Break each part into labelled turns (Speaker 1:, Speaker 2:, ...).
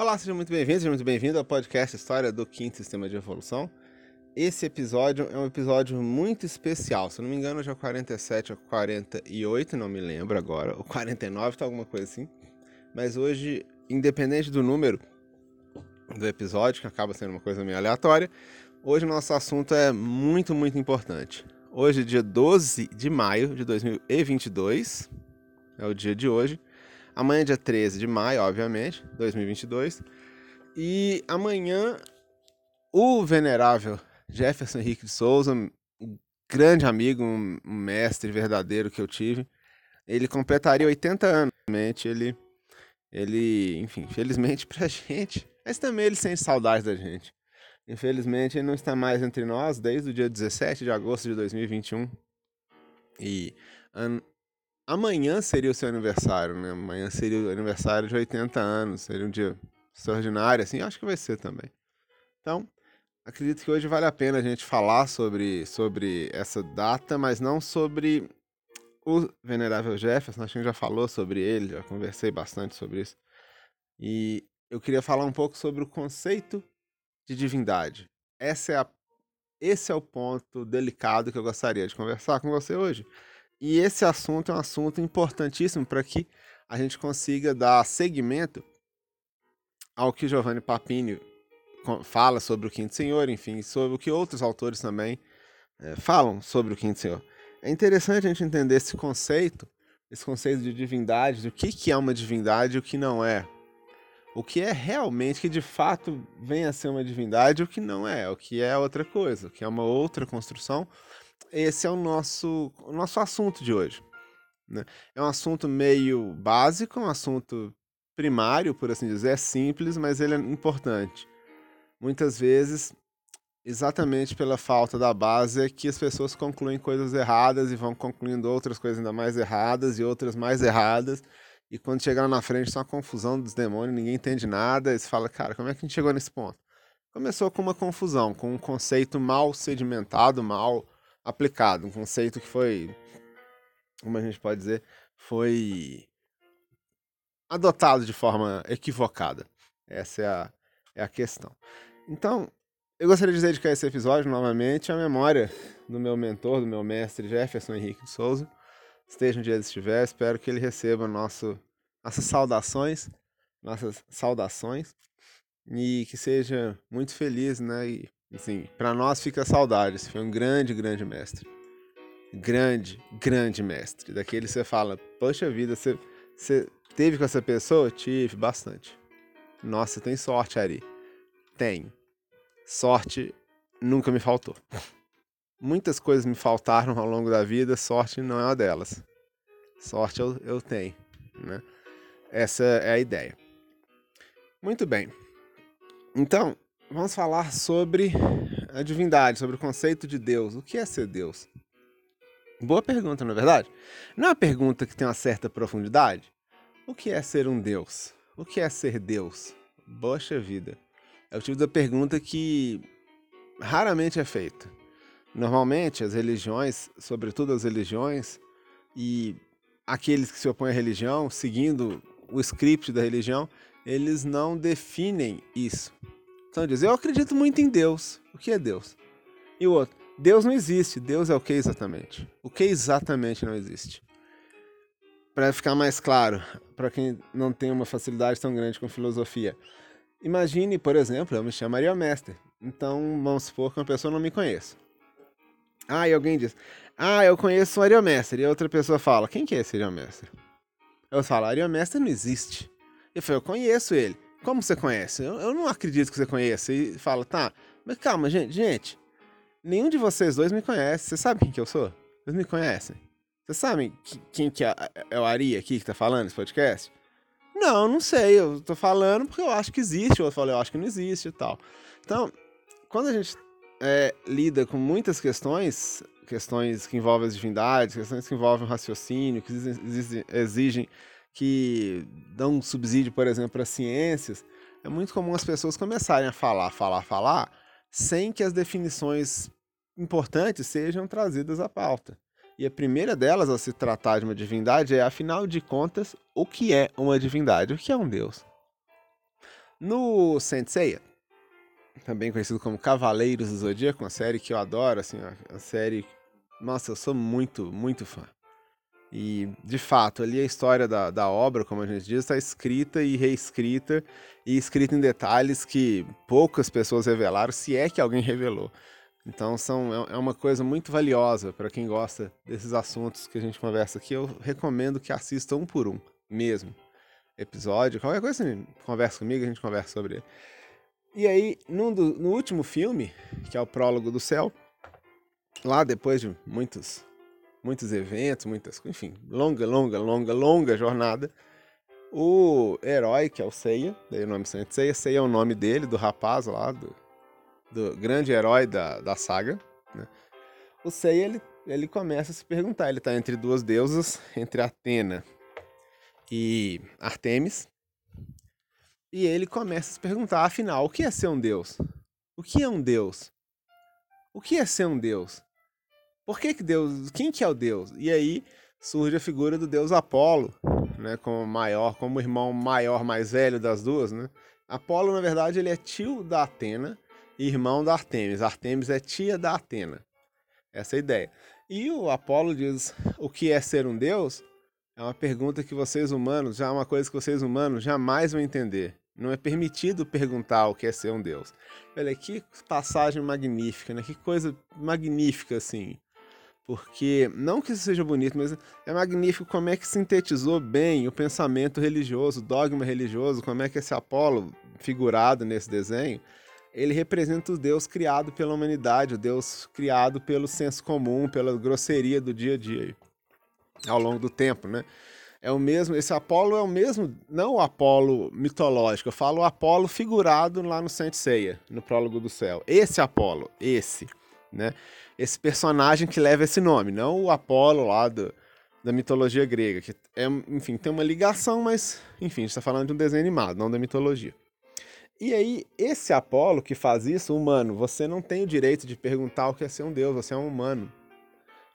Speaker 1: Olá, seja muito bem-vindo, seja muito bem-vindo ao podcast História do Quinto Sistema de Evolução. Esse episódio é um episódio muito especial, se eu não me engano, já é o 47 ou 48, não me lembro agora, o 49, tá alguma coisa assim. Mas hoje, independente do número do episódio, que acaba sendo uma coisa meio aleatória, hoje o nosso assunto é muito, muito importante. Hoje, dia 12 de maio de 2022, é o dia de hoje. Amanhã, dia 13 de maio, obviamente, 2022. E amanhã, o venerável Jefferson Henrique de Souza, um grande amigo, um mestre verdadeiro que eu tive, ele completaria 80 anos. Ele, ele enfim, felizmente pra gente, mas também ele sente saudade da gente. Infelizmente, ele não está mais entre nós desde o dia 17 de agosto de 2021. E amanhã seria o seu aniversário, né? Amanhã seria o aniversário de 80 anos, seria um dia extraordinário, assim, acho que vai ser também. Então, acredito que hoje vale a pena a gente falar sobre, sobre essa data, mas não sobre o Venerável Jefferson, acho que já falou sobre ele, já conversei bastante sobre isso. E eu queria falar um pouco sobre o conceito de divindade. Essa é a, esse é o ponto delicado que eu gostaria de conversar com você hoje. E esse assunto é um assunto importantíssimo para que a gente consiga dar seguimento ao que Giovanni Papini fala sobre o Quinto Senhor, enfim, sobre o que outros autores também é, falam sobre o Quinto Senhor. É interessante a gente entender esse conceito, esse conceito de divindade, o que, que é uma divindade e o que não é. O que é realmente, que de fato vem a ser uma divindade o que não é, o que é outra coisa, o que é uma outra construção esse é o nosso, o nosso assunto de hoje. Né? É um assunto meio básico, um assunto primário, por assim dizer, é simples, mas ele é importante. Muitas vezes, exatamente pela falta da base, é que as pessoas concluem coisas erradas e vão concluindo outras coisas ainda mais erradas e outras mais erradas. E quando chegar na frente, são uma confusão dos demônios, ninguém entende nada. E você fala, cara, como é que a gente chegou nesse ponto? Começou com uma confusão, com um conceito mal sedimentado, mal aplicado, um conceito que foi, como a gente pode dizer, foi adotado de forma equivocada. Essa é a, é a questão. Então, eu gostaria de dedicar esse episódio novamente à memória do meu mentor, do meu mestre Jefferson Henrique de Souza. Esteja onde ele estiver, espero que ele receba nosso, nossas saudações, nossas saudações, e que seja muito feliz, né? E Assim, para nós fica saudade. Foi um grande, grande mestre. Grande, grande mestre. Daquele você fala, poxa vida, você, você teve com essa pessoa? Tive, bastante. Nossa, tem sorte, Ari. Tenho. Sorte nunca me faltou. Muitas coisas me faltaram ao longo da vida, sorte não é uma delas. Sorte eu, eu tenho, né? Essa é a ideia. Muito bem. Então, vamos falar sobre a divindade, sobre o conceito de Deus. O que é ser Deus? Boa pergunta, não é verdade? Não é uma pergunta que tem uma certa profundidade? O que é ser um Deus? O que é ser Deus? Poxa vida. É o tipo da pergunta que raramente é feita. Normalmente, as religiões, sobretudo as religiões, e aqueles que se opõem à religião, seguindo o script da religião, eles não definem isso. Então diz, eu acredito muito em Deus. O que é Deus? E o outro, Deus não existe. Deus é o que exatamente? O que exatamente não existe? Para ficar mais claro, para quem não tem uma facilidade tão grande com filosofia. Imagine, por exemplo, eu me chamo Maria Mestre. Então, vamos supor que uma pessoa não me conheça. Ah, e alguém diz, ah, eu conheço o Ariomestre. E outra pessoa fala, quem que é esse Ariomestre? Eu falo, Ariomestre não existe. Eu falo, eu conheço ele. Como você conhece? Eu, eu não acredito que você conheça. E fala, tá, mas calma, gente, gente. Nenhum de vocês dois me conhece. Você sabe quem que eu sou? Vocês me conhecem? Vocês sabem quem que é, é o Ari aqui que tá falando esse podcast? Não, não sei. Eu tô falando porque eu acho que existe. Eu falo, eu acho que não existe e tal. Então, quando a gente é, lida com muitas questões, questões que envolvem as divindades, questões que envolvem o raciocínio, que exigem, exigem que dão subsídio, por exemplo, para ciências, é muito comum as pessoas começarem a falar, falar, falar, sem que as definições importantes sejam trazidas à pauta. E a primeira delas, ao se tratar de uma divindade, é, afinal de contas, o que é uma divindade? O que é um Deus? No Senseiya, também conhecido como Cavaleiros do Zodíaco, uma série que eu adoro, assim, a série... Nossa, eu sou muito, muito fã. E, de fato, ali a história da, da obra, como a gente diz, está escrita e reescrita, e escrita em detalhes que poucas pessoas revelaram, se é que alguém revelou. Então são, é, é uma coisa muito valiosa para quem gosta desses assuntos que a gente conversa aqui. Eu recomendo que assista um por um, mesmo. Episódio, qualquer coisa assim, conversa comigo, a gente conversa sobre ele. E aí, no, no último filme, que é o Prólogo do Céu, lá depois de muitos, muitos eventos, muitas, enfim, longa, longa, longa, longa jornada, o herói, que é o Seiya, daí o nome Seiya, Seiya é o nome dele, do rapaz lá, do, do grande herói da, da saga, né? o Seiya ele, ele começa a se perguntar. Ele está entre duas deusas, entre Atena e Artemis. E ele começa a se perguntar, afinal, o que é ser um deus? O que é um deus? O que é ser um deus? Por que que Deus, quem que é o deus? E aí surge a figura do deus Apolo, né, como maior, como irmão maior, mais velho das duas, né? Apolo, na verdade, ele é tio da Atena irmão da Artemis. Artemis é tia da Atena. Essa é a ideia. E o Apolo diz: o que é ser um deus? É uma pergunta que vocês humanos, já é uma coisa que vocês humanos jamais vão entender. Não é permitido perguntar o que é ser um deus. Olha, que passagem magnífica, né? Que coisa magnífica, assim. Porque, não que isso seja bonito, mas é magnífico como é que sintetizou bem o pensamento religioso, o dogma religioso, como é que esse Apolo, figurado nesse desenho, ele representa o Deus criado pela humanidade, o Deus criado pelo senso comum, pela grosseria do dia a dia, ao longo do tempo, né? É o mesmo, esse Apolo é o mesmo, não o Apolo mitológico, eu falo o Apolo figurado lá no Saint Seiya, no Prólogo do Céu. Esse Apolo, esse, né? Esse personagem que leva esse nome, não o Apolo lá do, da mitologia grega, que é, enfim, tem uma ligação, mas, enfim, a gente está falando de um desenho animado, não da mitologia. E aí, esse Apolo que faz isso, humano, você não tem o direito de perguntar o que é ser um deus, você é um humano.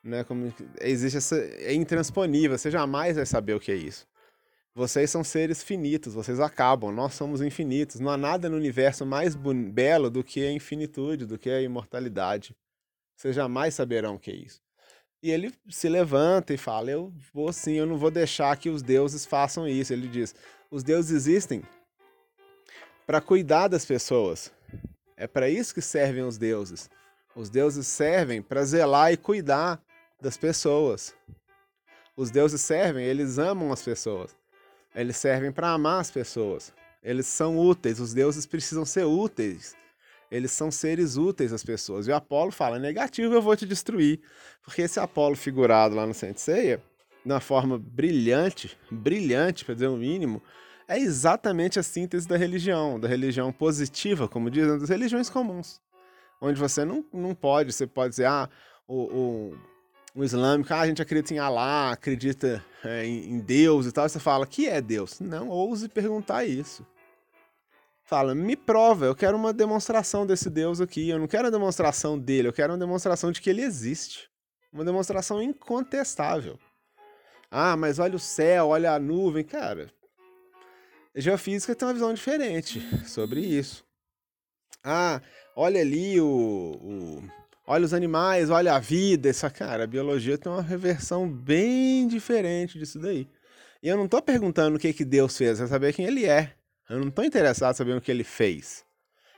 Speaker 1: Né? Como existe essa. É intransponível, você jamais vai saber o que é isso. Vocês são seres finitos, vocês acabam, nós somos infinitos. Não há nada no universo mais belo do que a infinitude, do que a imortalidade. Vocês jamais saberão o que é isso. E ele se levanta e fala: Eu vou sim, eu não vou deixar que os deuses façam isso. Ele diz: Os deuses existem para cuidar das pessoas. É para isso que servem os deuses. Os deuses servem para zelar e cuidar das pessoas. Os deuses servem, eles amam as pessoas. Eles servem para amar as pessoas. Eles são úteis, os deuses precisam ser úteis. Eles são seres úteis às pessoas. E o Apolo fala: negativo, eu vou te destruir. Porque esse Apolo figurado lá no Senseiya, de uma forma brilhante, brilhante, para dizer o mínimo, é exatamente a síntese da religião, da religião positiva, como dizem, das religiões comuns. Onde você não, não pode, você pode dizer, ah, o, o, o islâmico, ah, a gente acredita em Allah, acredita é, em, em Deus e tal. Você fala, que é Deus? Não ouse perguntar isso. Fala, me prova, eu quero uma demonstração desse Deus aqui. Eu não quero a demonstração dele, eu quero uma demonstração de que ele existe. Uma demonstração incontestável. Ah, mas olha o céu, olha a nuvem. Cara, a geofísica tem uma visão diferente sobre isso. Ah, olha ali o, o olha os animais, olha a vida, essa cara, a biologia tem uma reversão bem diferente disso daí. E eu não estou perguntando o que que Deus fez, é saber quem ele é. Eu não estou interessado em saber o que ele fez.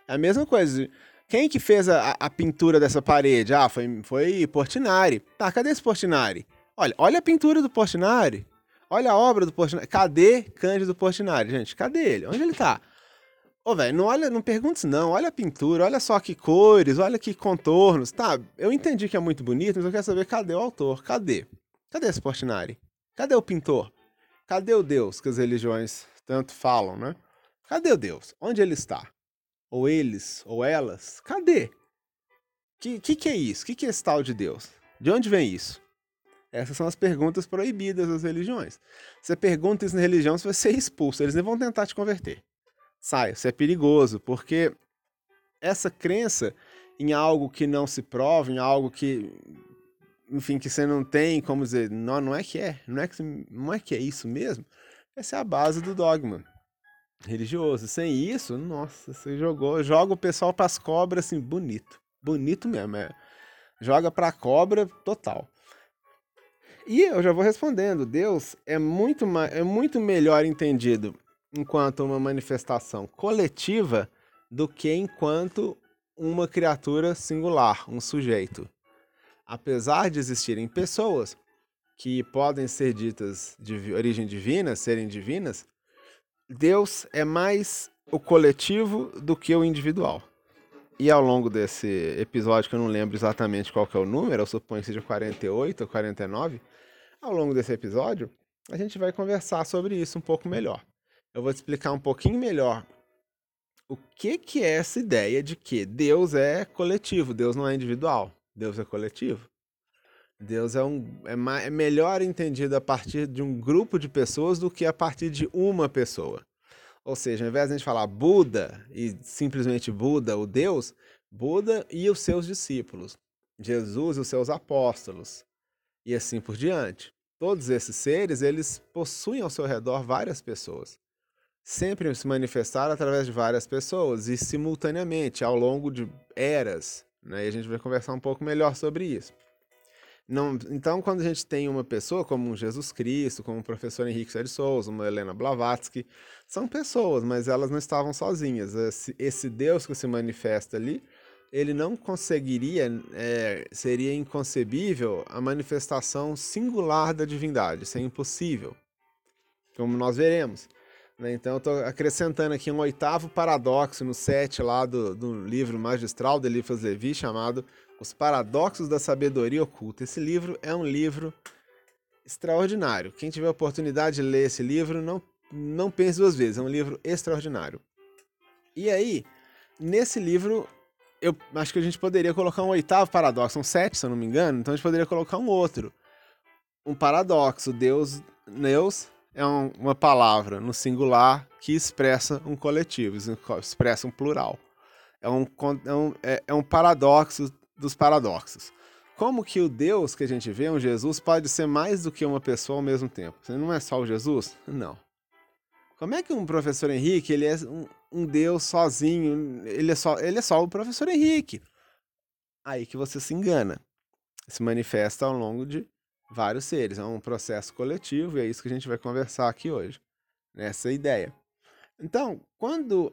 Speaker 1: É a mesma coisa. Quem que fez a, a pintura dessa parede? Ah, foi, foi Portinari. Tá, cadê esse Portinari? Olha, olha a pintura do Portinari. Olha a obra do Portinari. Cadê Cândido Portinari, gente? Cadê ele? Onde ele tá? Ô, velho, não olha, não pergunte não. Olha a pintura, olha só que cores, olha que contornos. Tá, eu entendi que é muito bonito, mas eu quero saber cadê o autor? Cadê? Cadê esse Portinari? Cadê o pintor? Cadê o Deus que as religiões tanto falam, né? Cadê o Deus? Onde ele está? Ou eles, ou elas? Cadê? Que que, que é isso? Que que é esse tal de Deus? De onde vem isso? Essas são as perguntas proibidas das religiões. Você pergunta isso na religião, você vai ser expulso. Eles nem vão tentar te converter. Sai, isso é perigoso, porque essa crença em algo que não se prova, em algo que, enfim, que você não tem como dizer, não, não é que é, não é que, não é que é isso mesmo, essa é a base do dogma. Religioso. Sem isso, nossa, você jogou, joga o pessoal para as cobras assim, bonito. Bonito mesmo, é. Joga para cobra total. E eu já vou respondendo, Deus é muito, é muito melhor entendido enquanto uma manifestação coletiva do que enquanto uma criatura singular, um sujeito. Apesar de existirem pessoas que podem ser ditas de origem divina, serem divinas, Deus é mais o coletivo do que o individual. E ao longo desse episódio, que eu não lembro exatamente qual é o número, eu suponho que seja 48 ou 49, ao longo desse episódio, a gente vai conversar sobre isso um pouco melhor. Eu vou te explicar um pouquinho melhor o que, que é essa ideia de que Deus é coletivo, Deus não é individual, Deus é coletivo. Deus é, um, é, é melhor entendido a partir de um grupo de pessoas do que a partir de uma pessoa. Ou seja, ao invés de a gente falar Buda e simplesmente Buda, o Deus, Buda e os seus discípulos, Jesus e os seus apóstolos, e assim por diante. Todos esses seres, eles possuem ao seu redor várias pessoas sempre se manifestaram através de várias pessoas e simultaneamente ao longo de eras. Né? E a gente vai conversar um pouco melhor sobre isso. Não, então, quando a gente tem uma pessoa como Jesus Cristo, como o professor Henrique de Souza, uma Helena Blavatsky, são pessoas, mas elas não estavam sozinhas. Esse, esse Deus que se manifesta ali, ele não conseguiria, é, seria inconcebível a manifestação singular da divindade, isso é impossível, como nós veremos. Né? Então eu estou acrescentando aqui um oitavo paradoxo no set lá do, do livro magistral de Eliphas Levi, chamado Os Paradoxos da Sabedoria Oculta. Esse livro é um livro extraordinário. Quem tiver oportunidade de ler esse livro, não, não pense duas vezes, é um livro extraordinário. E aí, nesse livro, eu acho que a gente poderia colocar um oitavo paradoxo, são sete, se eu não me engano, então a gente poderia colocar um outro. Um paradoxo, Deus, Deus é um, uma palavra no singular que expressa um coletivo, expressa um plural. É um, é um, é, é um paradoxo dos paradoxos. Como que o Deus que a gente vê, um Jesus, pode ser mais do que uma pessoa ao mesmo tempo? Você não é só o Jesus? Não. Como é que um professor Henrique, ele é um, um Deus sozinho, ele é, só, ele é só o professor Henrique? Aí que você se engana. Se manifesta ao longo de vários seres. É um processo coletivo e é isso que a gente vai conversar aqui hoje, nessa ideia. Então, quando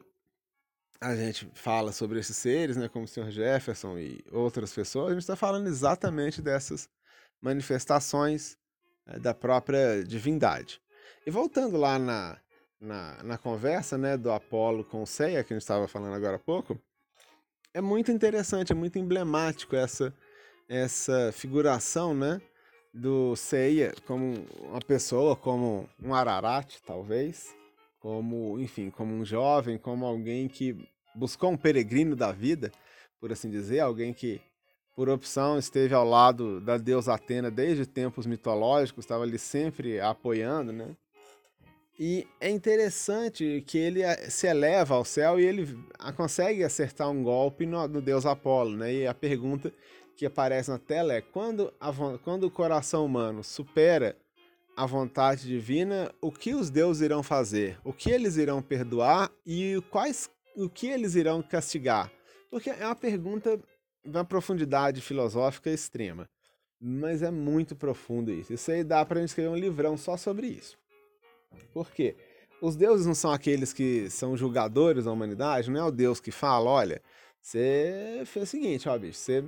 Speaker 1: a gente fala sobre esses seres, né, como o Sr. Jefferson e outras pessoas, a gente está falando exatamente dessas manifestações é, da própria divindade. E voltando lá na, na, na conversa né, do Apolo com Ceia, que a gente estava falando agora há pouco, é muito interessante, é muito emblemático essa, essa figuração, né? do Seiya como uma pessoa, como um Ararat, talvez, como, enfim, como um jovem, como alguém que buscou um peregrino da vida, por assim dizer, alguém que, por opção, esteve ao lado da deusa Atena desde tempos mitológicos, estava ali sempre apoiando, né? E é interessante que ele eh, se eleva ao céu e ele consegue acertar um golpe no, no deus Apolo, né? E a pergunta que aparece na tela é quando, a, quando o coração humano supera a vontade divina, o que os deuses irão fazer? O que eles irão perdoar e quais, o que eles irão castigar? Porque é uma pergunta de uma profundidade filosófica extrema. Mas é muito profundo isso. Isso aí dá gente escrever um livrão só sobre isso. Por quê? Os deuses não são aqueles que são julgadores da humanidade, não é o Deus que fala, olha, você fez o seguinte, ó, bicho, você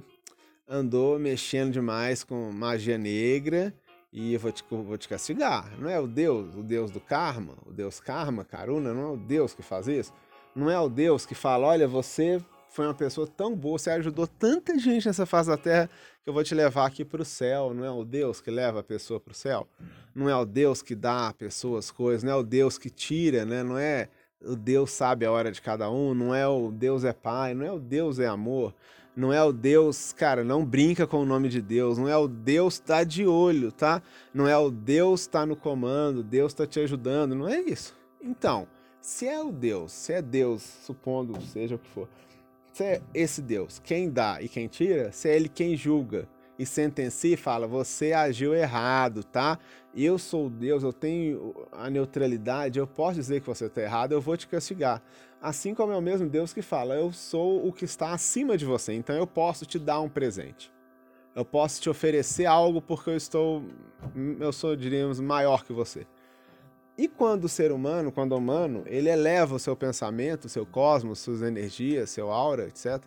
Speaker 1: andou mexendo demais com magia negra e eu vou te, vou te castigar. Não é o Deus, o Deus do karma, o Deus karma, Karuna, não é o Deus que faz isso. Não é o Deus que fala, olha, você foi uma pessoa tão boa, você ajudou tanta gente nessa face da terra que eu vou te levar aqui para o céu. Não é o Deus que leva a pessoa para o céu. Não é o Deus que dá a pessoa as coisas. Não é o Deus que tira, né? Não é o Deus sabe a hora de cada um. Não é o Deus é pai. Não é o Deus é amor. Não é o Deus, cara, não brinca com o nome de Deus. Não é o Deus tá de olho, tá? Não é o Deus tá no comando, Deus tá te ajudando. Não é isso. Então, se é o Deus, se é Deus, supondo seja o que for, se é esse Deus, quem dá e quem tira, se é ele quem julga e sentencia e fala: você agiu errado, tá? Eu sou Deus, eu tenho a neutralidade, eu posso dizer que você está errado, eu vou te castigar. Assim como é o mesmo Deus que fala: eu sou o que está acima de você, então eu posso te dar um presente. Eu posso te oferecer algo porque eu estou, eu sou, diríamos, maior que você. E quando o ser humano, quando o humano, ele eleva o seu pensamento, o seu cosmos, suas energias, seu aura, etc.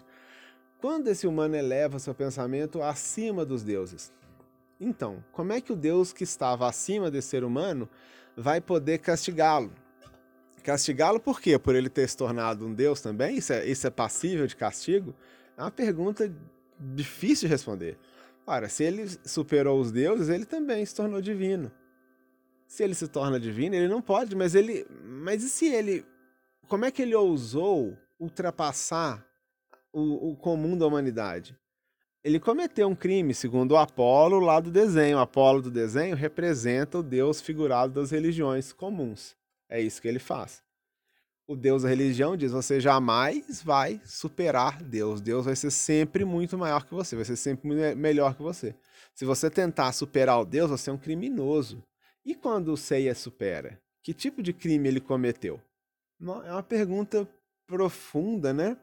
Speaker 1: Quando esse humano eleva seu pensamento acima dos deuses. Então, como é que o Deus que estava acima desse ser humano vai poder castigá-lo? Castigá-lo por quê? Por ele ter se tornado um Deus também? Isso é, isso é passível de castigo? É uma pergunta difícil de responder. Ora, se ele superou os deuses, ele também se tornou divino se ele se torna divino, ele não pode, mas ele. Mas e se ele. Como é que ele ousou ultrapassar o, o comum da humanidade? Ele cometeu um crime, segundo o Apolo lá do desenho. O Apolo do desenho representa o Deus figurado das religiões comuns. É isso que ele faz. O Deus da religião diz: você jamais vai superar Deus. Deus vai ser sempre muito maior que você, vai ser sempre melhor que você. Se você tentar superar o Deus, você é um criminoso. E quando o Seiya supera? Que tipo de crime ele cometeu? É uma pergunta profunda, né?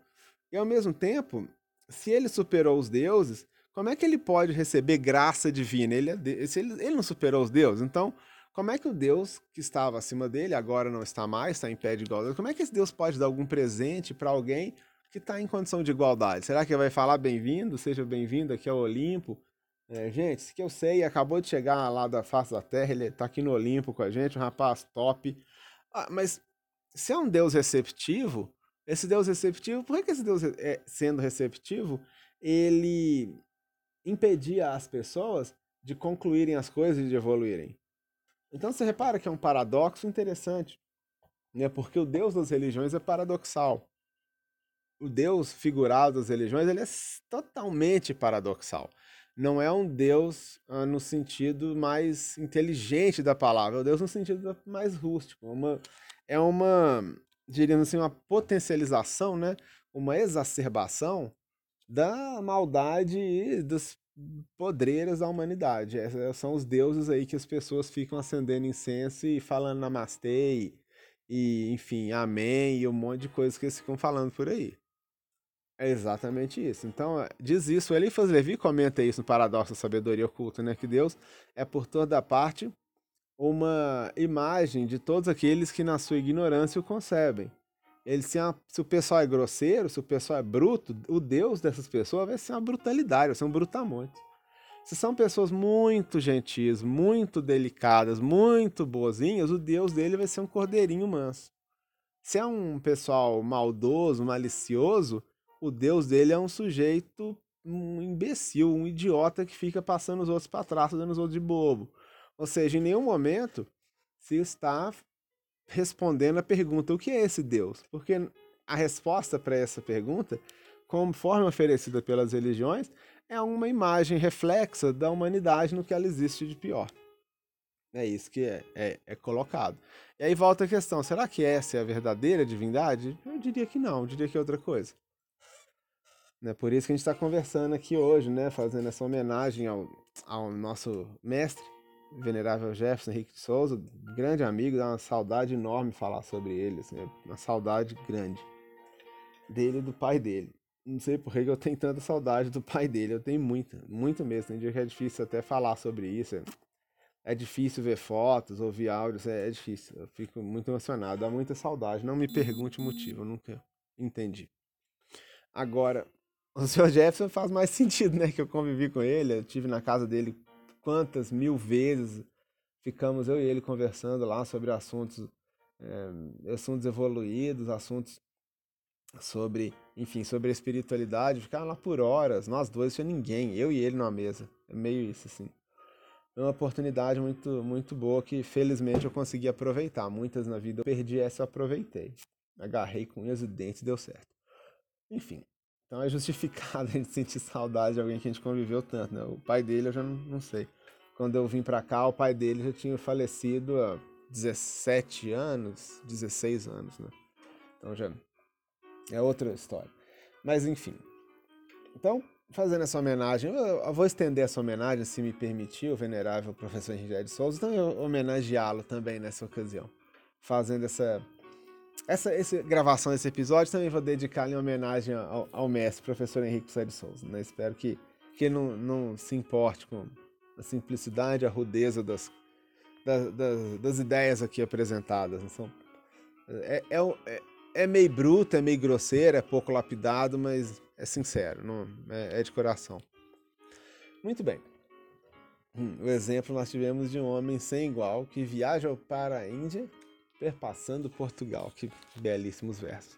Speaker 1: E ao mesmo tempo, se ele superou os deuses, como é que ele pode receber graça divina? Ele, é ele, ele não superou os deuses, então como é que o Deus que estava acima dele agora não está mais, está em pé de igualdade? Como é que esse Deus pode dar algum presente para alguém que está em condição de igualdade? Será que ele vai falar bem-vindo, seja bem-vindo aqui ao Olimpo? É, gente, esse que eu sei, acabou de chegar lá da face da Terra, ele tá aqui no Olimpo com a gente, um rapaz top. Ah, mas se é um Deus receptivo, esse Deus receptivo, por que esse Deus, é, sendo receptivo, ele impedia as pessoas de concluírem as coisas e de evoluírem? Então você repara que é um paradoxo interessante, né? porque o Deus das religiões é paradoxal. O Deus figurado das religiões ele é totalmente paradoxal não é um Deus ah, no sentido mais inteligente da palavra, é um Deus no sentido mais rústico. É uma, é uma, diríamos assim, uma potencialização, né? uma exacerbação da maldade e dos podreiras da humanidade. Esses são os deuses aí que as pessoas ficam acendendo incenso e falando namastê e, e enfim, amém e um monte de coisas que eles ficam falando por aí. É exatamente isso. Então, é, diz isso. Elifas Levi comenta isso no Paradoxo da Sabedoria Oculta, né? Que Deus é por toda parte uma imagem de todos aqueles que na sua ignorância o concebem. Ele, se, a, se o pessoal é grosseiro, se o pessoal é bruto, o Deus dessas pessoas vai ser uma brutalidade, vai ser um brutamonte. Se são pessoas muito gentis, muito delicadas, muito boazinhas, o Deus dele vai ser um cordeirinho manso. Se é um pessoal maldoso, malicioso, o Deus dele é um sujeito, um imbecil, um idiota que fica passando os outros para trás, dando os outros de bobo. Ou seja, em nenhum momento se está respondendo a pergunta: o que é esse Deus? Porque a resposta para essa pergunta, conforme oferecida pelas religiões, é uma imagem reflexa da humanidade no que ela existe de pior. É isso que é, é, é, colocado. E aí volta a questão: será que essa é a verdadeira divindade? Eu diria que não, eu diria que é outra coisa. Né? Por isso que a gente está conversando aqui hoje, né? fazendo essa homenagem ao, ao nosso mestre, venerável Jefferson Henrique de Souza, grande amigo, dá uma saudade enorme falar sobre ele, assim, uma saudade grande dele e do pai dele. Não sei por que eu tenho tanta saudade do pai dele, eu tenho muita, muito mesmo. Tem dia que é difícil até falar sobre isso. É, é difícil ver fotos, ouvir áudios, é, é difícil. Eu fico muito emocionado, dá muita saudade. Não me pergunte o motivo, eu nunca entendi. Agora, o Sr. Jefferson faz mais sentido, né? Que eu convivi com ele, eu tive na casa dele quantas mil vezes. Ficamos eu e ele conversando lá sobre assuntos, é, assuntos evoluídos, assuntos sobre, enfim, sobre espiritualidade. Ficaram lá por horas, nós dois, tinha ninguém, eu e ele numa mesa. É meio isso, assim. É uma oportunidade muito, muito boa que felizmente eu consegui aproveitar. Muitas na vida eu perdi, essa eu aproveitei. Agarrei com unhas e dentes e deu certo. Enfim, então é justificado a gente sentir saudade de alguém que a gente conviveu tanto, né? O pai dele eu já não, não sei. Quando eu vim para cá, o pai dele já tinha falecido há 17 anos, 16 anos, né? Então já é outra história. Mas enfim. Então, fazendo essa homenagem, eu vou estender essa homenagem, se me permitir, o venerável professor Henrique de Souza, então homenageá-lo também nessa ocasião, fazendo essa essa, essa gravação desse episódio também vou dedicar em homenagem ao, ao mestre, professor Henrique de Souza. Né? Espero que, que ele não, não se importe com a simplicidade, a rudeza das, das, das, das ideias aqui apresentadas. Então, é, é, é, é, meio bruto, é meio grosseiro, é pouco lapidado, mas é sincero, não, é, é de coração. Muito bem. Hum, o exemplo nós tivemos de um homem sem igual que viaja para a Índia perpassando Portugal. Que belíssimos versos.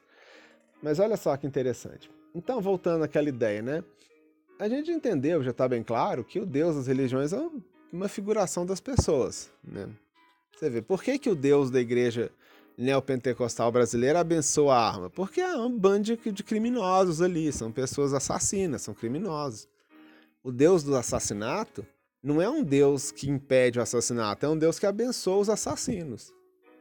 Speaker 1: Mas olha só que interessante. Então, voltando àquela ideia, né? A gente entendeu, já está bem claro, que o Deus das religiões é uma figuração das pessoas, né? Você vê, por que, que o Deus da igreja neopentecostal brasileira abençoa a arma? Porque é um bando de criminosos ali, são pessoas assassinas, são criminosos. O Deus do assassinato não é um Deus que impede o assassinato, é um Deus que abençoa os assassinos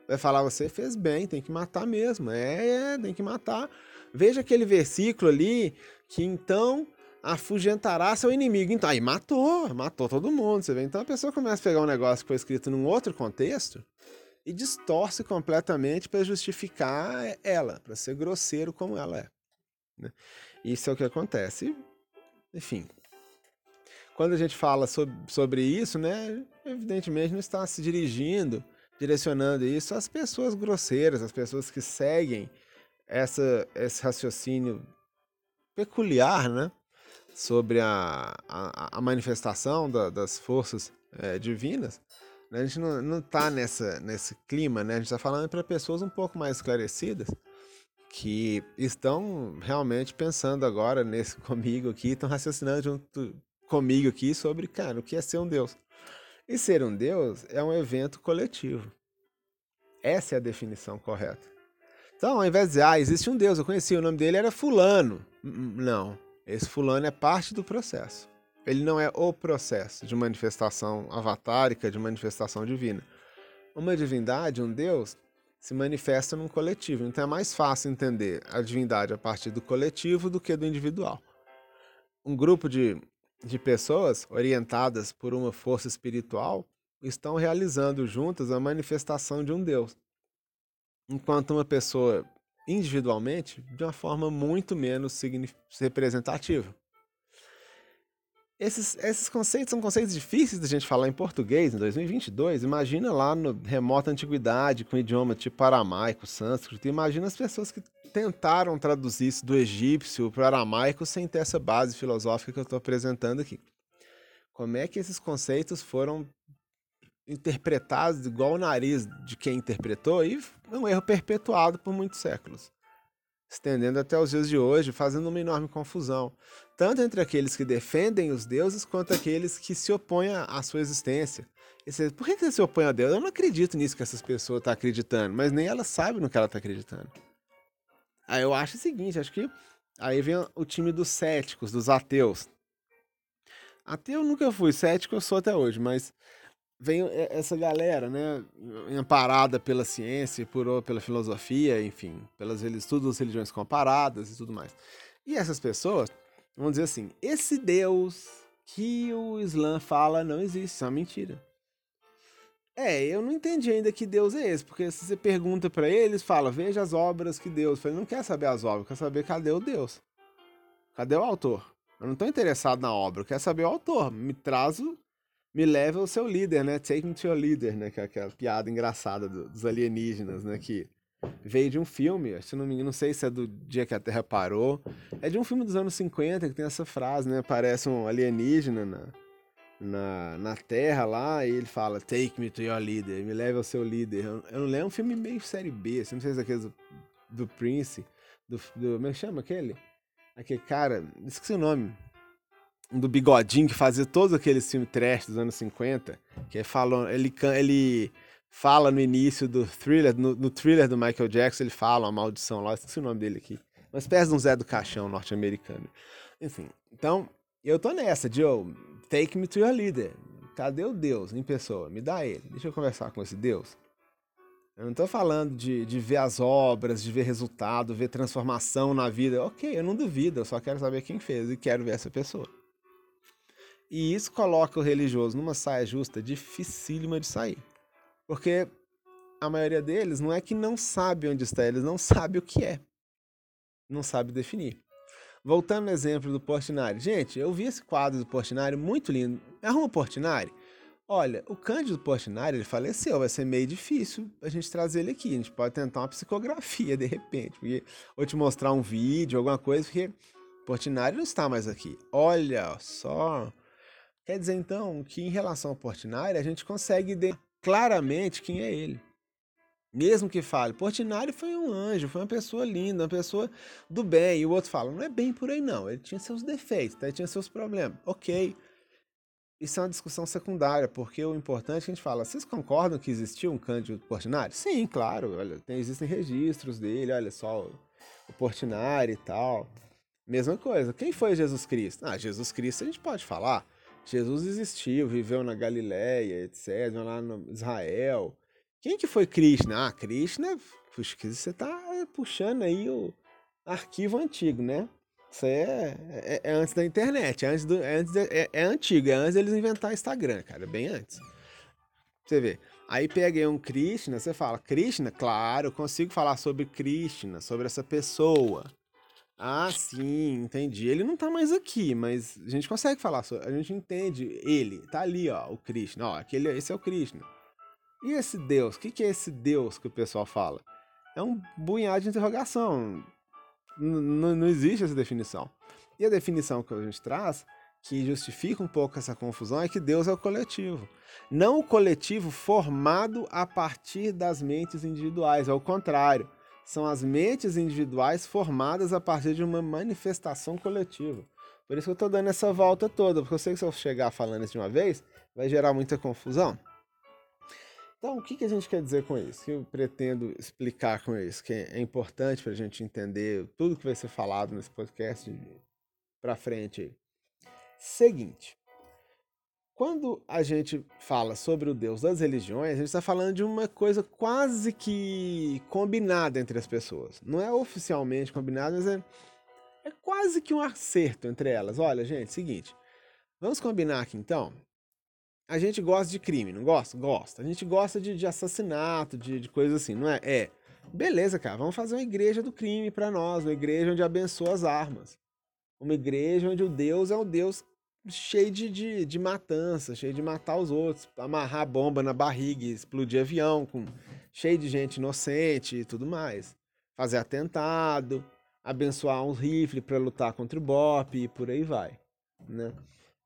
Speaker 1: vai falar: você fez bem, tem que matar mesmo. É, é, tem que matar. Veja aquele versículo ali que então afugentará seu inimigo. Então, aí matou, matou todo mundo. Você vê? Então a pessoa começa a pegar um negócio que foi escrito num outro contexto e distorce completamente para justificar ela, para ser grosseiro como ela é. Né? Isso é o que acontece. Enfim. Quando a gente fala sobre, sobre isso, né, evidentemente não está se dirigindo direcionando isso às pessoas grosseiras, às pessoas que seguem essa, esse raciocínio peculiar, né? Sobre a, a, a manifestação da, das forças é, divinas. A gente não está nessa, nesse clima, né? A gente está falando para pessoas um pouco mais esclarecidas que estão realmente pensando agora nesse comigo aqui, estão raciocinando junto comigo aqui sobre, cara, o que é ser um Deus. E ser um Deus é um evento coletivo. Essa é a definição correta. Então, ao invés de ah, existe um Deus, eu conheci, o nome dele era Fulano. Não, esse Fulano é parte do processo. Ele não é o processo de manifestação avatárica, de manifestação divina. Uma divindade, um Deus, se manifesta num coletivo. Então é mais fácil entender a divindade a partir do coletivo do que do individual. Um grupo de de pessoas orientadas por uma força espiritual estão realizando juntas a manifestação de um Deus. Enquanto uma pessoa individualmente, de uma forma muito menos representativa. Esses, esses conceitos são conceitos difíceis da gente falar em português em 2022. Imagina lá no remota antiguidade, com idioma tipo aramaico, sânscrito. Imagina as pessoas que tentaram traduzir isso do egípcio para o aramaico sem ter essa base filosófica que eu estou apresentando aqui. Como é que esses conceitos foram interpretados igual o nariz de quem interpretou e um erro perpetuado por muitos séculos estendendo até os dias de hoje, fazendo uma enorme confusão, tanto entre aqueles que defendem os deuses quanto aqueles que se opõem à sua existência. Você, por que você se opõe a Deus? Eu não acredito nisso que essas pessoas estão tá acreditando, mas nem ela sabe no que ela está acreditando. Aí eu acho o seguinte, acho que aí vem o time dos céticos, dos ateus. Ateu eu nunca fui, cético eu sou até hoje, mas vem essa galera, né, amparada pela ciência, por, pela filosofia, enfim, pelas estudos das religiões comparadas e tudo mais. E essas pessoas vão dizer assim: esse Deus que o Islã fala não existe, isso é uma mentira. É, eu não entendi ainda que Deus é esse, porque se você pergunta para eles, fala: veja as obras que Deus. Ele não quer saber as obras, quer saber cadê o Deus. Cadê o autor? Eu não estou interessado na obra, eu quero saber o autor. Me traz o, me leva ao seu líder, né? Take me to your leader, né? Que é aquela piada engraçada do, dos alienígenas, né? Que veio de um filme, se não me não sei se é do dia que a Terra parou. É de um filme dos anos 50 que tem essa frase, né? Parece um alienígena na, na, na Terra lá e ele fala: Take me to your leader, me leve ao seu líder. Eu, eu não lembro, é um filme meio série B, assim, não sei se é aquele do, do Prince, do, do. Como é chama aquele? Aquele cara, esqueci o nome do Bigodinho, que fazia todos aqueles filmes trash dos anos 50, que fala, ele, ele fala no início do thriller, no, no, thriller do Michael Jackson, ele fala uma maldição lá, esqueci o nome dele aqui. Uma espécie de um Zé do Caixão norte-americano. Enfim, então, eu tô nessa, Joe, take me to your leader. Cadê o Deus em pessoa? Me dá ele. Deixa eu conversar com esse Deus. Eu não estou falando de, de ver as obras, de ver resultado, ver transformação na vida. Ok, eu não duvido, eu só quero saber quem fez e quero ver essa pessoa. E isso coloca o religioso numa saia justa dificílima de sair. Porque a maioria deles não é que não sabe onde está, eles não sabe o que é. Não sabe definir. Voltando no exemplo do Portinari. Gente, eu vi esse quadro do Portinari muito lindo. Arruma o Portinari. Olha, o Cândido Portinari, ele faleceu, vai ser meio difícil a gente trazer ele aqui. A gente pode tentar uma psicografia, de repente, porque, ou te mostrar um vídeo, alguma coisa, porque Portinari não está mais aqui. Olha só. Quer dizer, então, que em relação ao Portinari, a gente consegue ver claramente quem é ele. Mesmo que fale, Portinari foi um anjo, foi uma pessoa linda, uma pessoa do bem. E o outro fala, não é bem por aí não, ele tinha seus defeitos, tá? ele tinha seus problemas. Ok, isso é uma discussão secundária, porque o importante é que a gente fala, vocês concordam que existiu um Cândido Portinari? Sim, claro, olha, tem, existem registros dele, olha só, o Portinari e tal. Mesma coisa, quem foi Jesus Cristo? Ah, Jesus Cristo a gente pode falar. Jesus existiu, viveu na Galileia, etc., lá no Israel, quem que foi Krishna? Ah, Krishna, você tá puxando aí o arquivo antigo, né? Isso é, é, é antes da internet, é antes do, é, antes é, é, antigo, é antes deles inventar Instagram, cara, bem antes. Você vê. Aí peguei um Krishna, você fala, Krishna? Claro, eu consigo falar sobre Krishna, sobre essa pessoa. Ah, sim, entendi. Ele não tá mais aqui, mas a gente consegue falar, sobre, a gente entende ele. Tá ali, ó, o Krishna. Ó, aquele, esse é o Krishna. E esse Deus? O que é esse Deus que o pessoal fala? É um bunhado de interrogação. N não existe essa definição. E a definição que a gente traz, que justifica um pouco essa confusão, é que Deus é o coletivo. Não o coletivo formado a partir das mentes individuais, ao contrário. São as mentes individuais formadas a partir de uma manifestação coletiva. Por isso que eu estou dando essa volta toda, porque eu sei que se eu chegar falando isso de uma vez, vai gerar muita confusão. Então, o que, que a gente quer dizer com isso? O que eu pretendo explicar com isso? Que é importante para a gente entender tudo que vai ser falado nesse podcast para frente. Seguinte, quando a gente fala sobre o Deus das religiões, a gente está falando de uma coisa quase que combinada entre as pessoas. Não é oficialmente combinada, mas é, é quase que um acerto entre elas. Olha, gente, seguinte, vamos combinar aqui então a gente gosta de crime, não gosta? Gosta. A gente gosta de, de assassinato, de, de coisas assim, não é? É. Beleza, cara, vamos fazer uma igreja do crime para nós, uma igreja onde abençoa as armas. Uma igreja onde o Deus é um Deus cheio de, de, de matança, cheio de matar os outros, amarrar bomba na barriga, explodir avião, com, cheio de gente inocente e tudo mais. Fazer atentado, abençoar uns rifles para lutar contra o BOP e por aí vai. Né?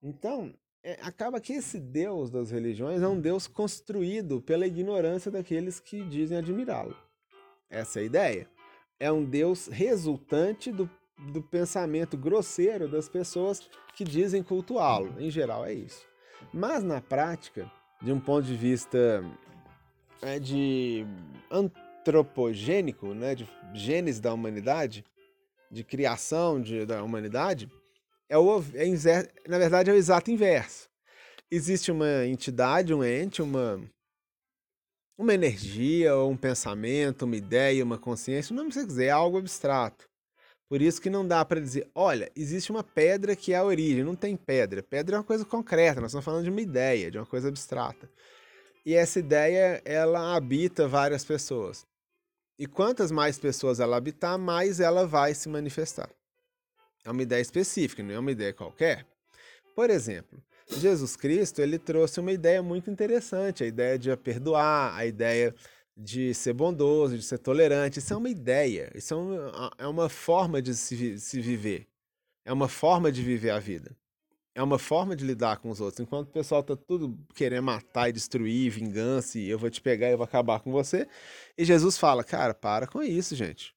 Speaker 1: Então, é, acaba que esse Deus das religiões é um Deus construído pela ignorância daqueles que dizem admirá-lo. Essa é a ideia. É um Deus resultante do, do pensamento grosseiro das pessoas que dizem cultuá-lo. Em geral, é isso. Mas na prática, de um ponto de vista é, de antropogênico, né, de gênese da humanidade, de criação de, da humanidade, é o, é, na verdade, é o exato inverso. Existe uma entidade, um ente, uma, uma energia, um pensamento, uma ideia, uma consciência, o nome que você quiser, é algo abstrato. Por isso que não dá para dizer, olha, existe uma pedra que é a origem. Não tem pedra. Pedra é uma coisa concreta, nós estamos falando de uma ideia, de uma coisa abstrata. E essa ideia, ela habita várias pessoas. E quantas mais pessoas ela habitar, mais ela vai se manifestar. É uma ideia específica, não é uma ideia qualquer. Por exemplo, Jesus Cristo ele trouxe uma ideia muito interessante, a ideia de perdoar, a ideia de ser bondoso, de ser tolerante. Isso é uma ideia, isso é uma, é uma forma de se, se viver, é uma forma de viver a vida, é uma forma de lidar com os outros. Enquanto o pessoal tá tudo querendo matar e destruir, vingança, e eu vou te pegar e eu vou acabar com você, e Jesus fala, cara, para com isso, gente.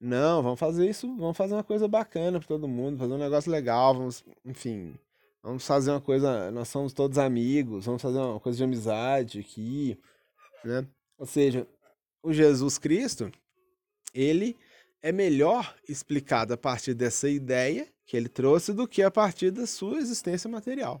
Speaker 1: Não, vamos fazer isso, vamos fazer uma coisa bacana para todo mundo, fazer um negócio legal, vamos, enfim, vamos fazer uma coisa, nós somos todos amigos, vamos fazer uma coisa de amizade aqui, né? Ou seja, o Jesus Cristo, ele é melhor explicado a partir dessa ideia que ele trouxe do que a partir da sua existência material.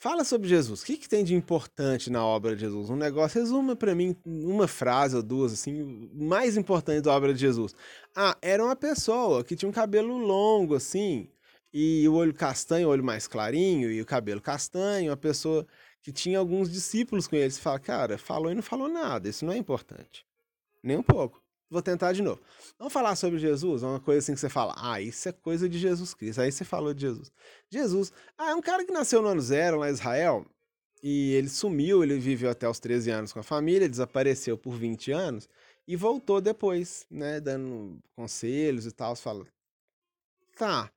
Speaker 1: Fala sobre Jesus. O que, que tem de importante na obra de Jesus? Um negócio, resuma para mim uma frase ou duas, assim, mais importante da obra de Jesus. Ah, era uma pessoa que tinha um cabelo longo, assim, e o olho castanho, o olho mais clarinho, e o cabelo castanho, uma pessoa que tinha alguns discípulos com ele. Você fala, cara, falou e não falou nada, isso não é importante. Nem um pouco. Vou tentar de novo. Vamos falar sobre Jesus? Uma coisa assim que você fala, ah, isso é coisa de Jesus Cristo. Aí você falou de Jesus. Jesus, ah, é um cara que nasceu no ano zero lá em Israel e ele sumiu, ele viveu até os 13 anos com a família, desapareceu por 20 anos e voltou depois, né, dando conselhos e tal. Você fala, tá,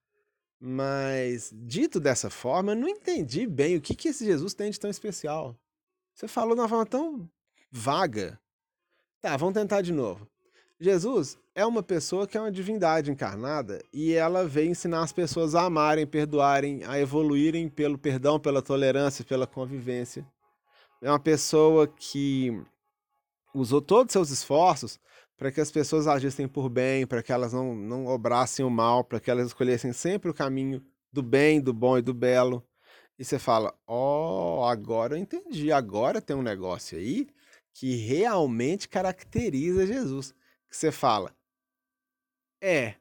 Speaker 1: mas dito dessa forma, eu não entendi bem o que, que esse Jesus tem de tão especial. Você falou de uma forma tão vaga. Tá, vamos tentar de novo. Jesus é uma pessoa que é uma divindade encarnada e ela veio ensinar as pessoas a amarem, perdoarem, a evoluírem pelo perdão, pela tolerância, pela convivência. É uma pessoa que usou todos os seus esforços para que as pessoas agissem por bem, para que elas não, não obrassem o mal, para que elas escolhessem sempre o caminho do bem, do bom e do belo. E você fala: Ó, oh, agora eu entendi, agora tem um negócio aí que realmente caracteriza Jesus que você fala, é,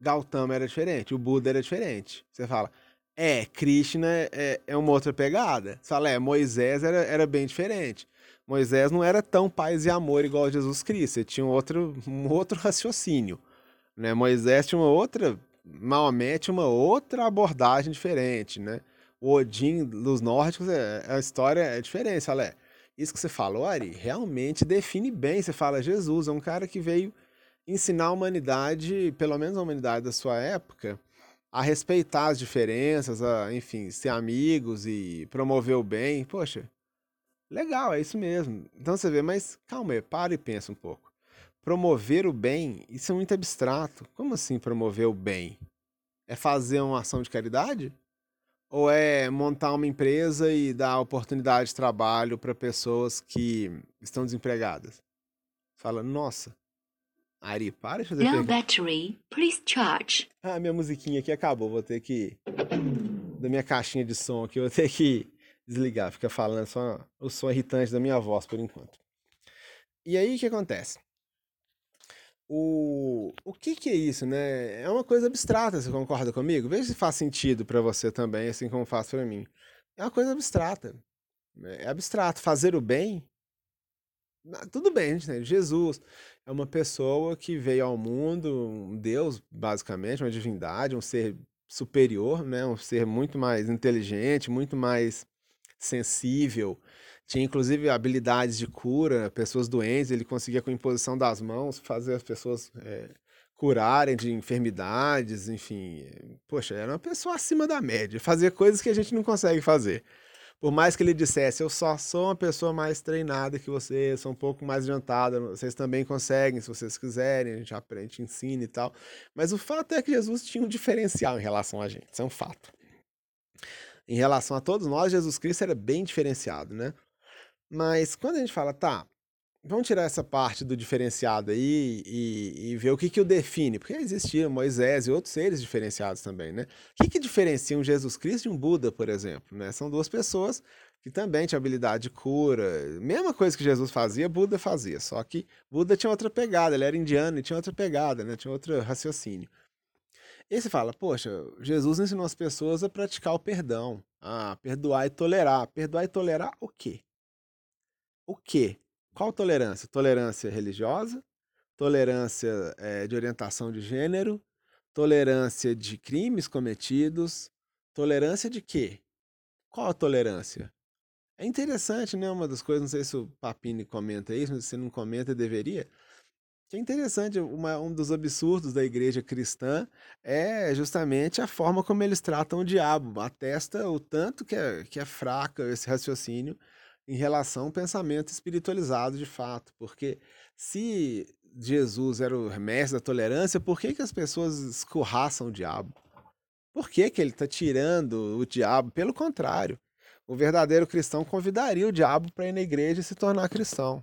Speaker 1: Gautama era diferente, o Buda era diferente. Você fala, é, Krishna é, é uma outra pegada. Você fala, é, Moisés era, era bem diferente. Moisés não era tão paz e amor igual Jesus Cristo, ele tinha um outro, um outro raciocínio. Né? Moisés tinha uma outra, Maomé tinha uma outra abordagem diferente, né? O Odin dos nórdicos, é, a história é diferente. É, isso que você falou, Ari, realmente define bem. Você fala, Jesus é um cara que veio ensinar a humanidade, pelo menos a humanidade da sua época, a respeitar as diferenças, a, enfim, ser amigos e promover o bem. Poxa, legal, é isso mesmo. Então você vê, mas calma aí, para e pensa um pouco. Promover o bem, isso é muito abstrato. Como assim promover o bem? É fazer uma ação de caridade? Ou é montar uma empresa e dar oportunidade de trabalho para pessoas que estão desempregadas? Fala, nossa, Ari, para de fazer
Speaker 2: No battery, please charge.
Speaker 1: Ah, minha musiquinha aqui acabou, vou ter que... Da minha caixinha de som aqui, vou ter que desligar. Fica falando só o som irritante da minha voz por enquanto. E aí, o que acontece? O, o que, que é isso, né? É uma coisa abstrata, você concorda comigo? Veja se faz sentido para você também, assim como faz para mim. É uma coisa abstrata. É abstrato. Fazer o bem, tudo bem, né? Jesus é uma pessoa que veio ao mundo, um Deus, basicamente, uma divindade, um ser superior, né? Um ser muito mais inteligente, muito mais sensível, tinha inclusive habilidades de cura, pessoas doentes, ele conseguia com a imposição das mãos fazer as pessoas é, curarem de enfermidades, enfim. Poxa, era uma pessoa acima da média, fazia coisas que a gente não consegue fazer. Por mais que ele dissesse, eu só sou uma pessoa mais treinada que você, sou um pouco mais adiantada, vocês também conseguem, se vocês quiserem, a gente aprende, ensina e tal. Mas o fato é que Jesus tinha um diferencial em relação a gente, isso é um fato. Em relação a todos nós, Jesus Cristo era bem diferenciado, né? Mas quando a gente fala, tá, vamos tirar essa parte do diferenciado aí e, e ver o que, que o define, porque existiam Moisés e outros seres diferenciados também, né? O que, que diferencia um Jesus Cristo de um Buda, por exemplo? Né? São duas pessoas que também tinham habilidade de cura, mesma coisa que Jesus fazia, Buda fazia, só que Buda tinha outra pegada, ele era indiano e tinha outra pegada, né? Tinha outro raciocínio. E você fala, poxa, Jesus ensinou as pessoas a praticar o perdão, a perdoar e tolerar. Perdoar e tolerar o quê? o quê? Qual tolerância? Tolerância religiosa, tolerância é, de orientação de gênero, tolerância de crimes cometidos, tolerância de quê? Qual a tolerância? É interessante, né? Uma das coisas, não sei se o Papini comenta isso, mas se não comenta, deveria. Que é interessante, uma, um dos absurdos da igreja cristã é justamente a forma como eles tratam o diabo. Atesta o tanto que é, que é fraca esse raciocínio em relação ao pensamento espiritualizado de fato. Porque se Jesus era o mestre da tolerância, por que, que as pessoas escorraçam o diabo? Por que, que ele está tirando o diabo? Pelo contrário, o verdadeiro cristão convidaria o diabo para ir na igreja e se tornar cristão.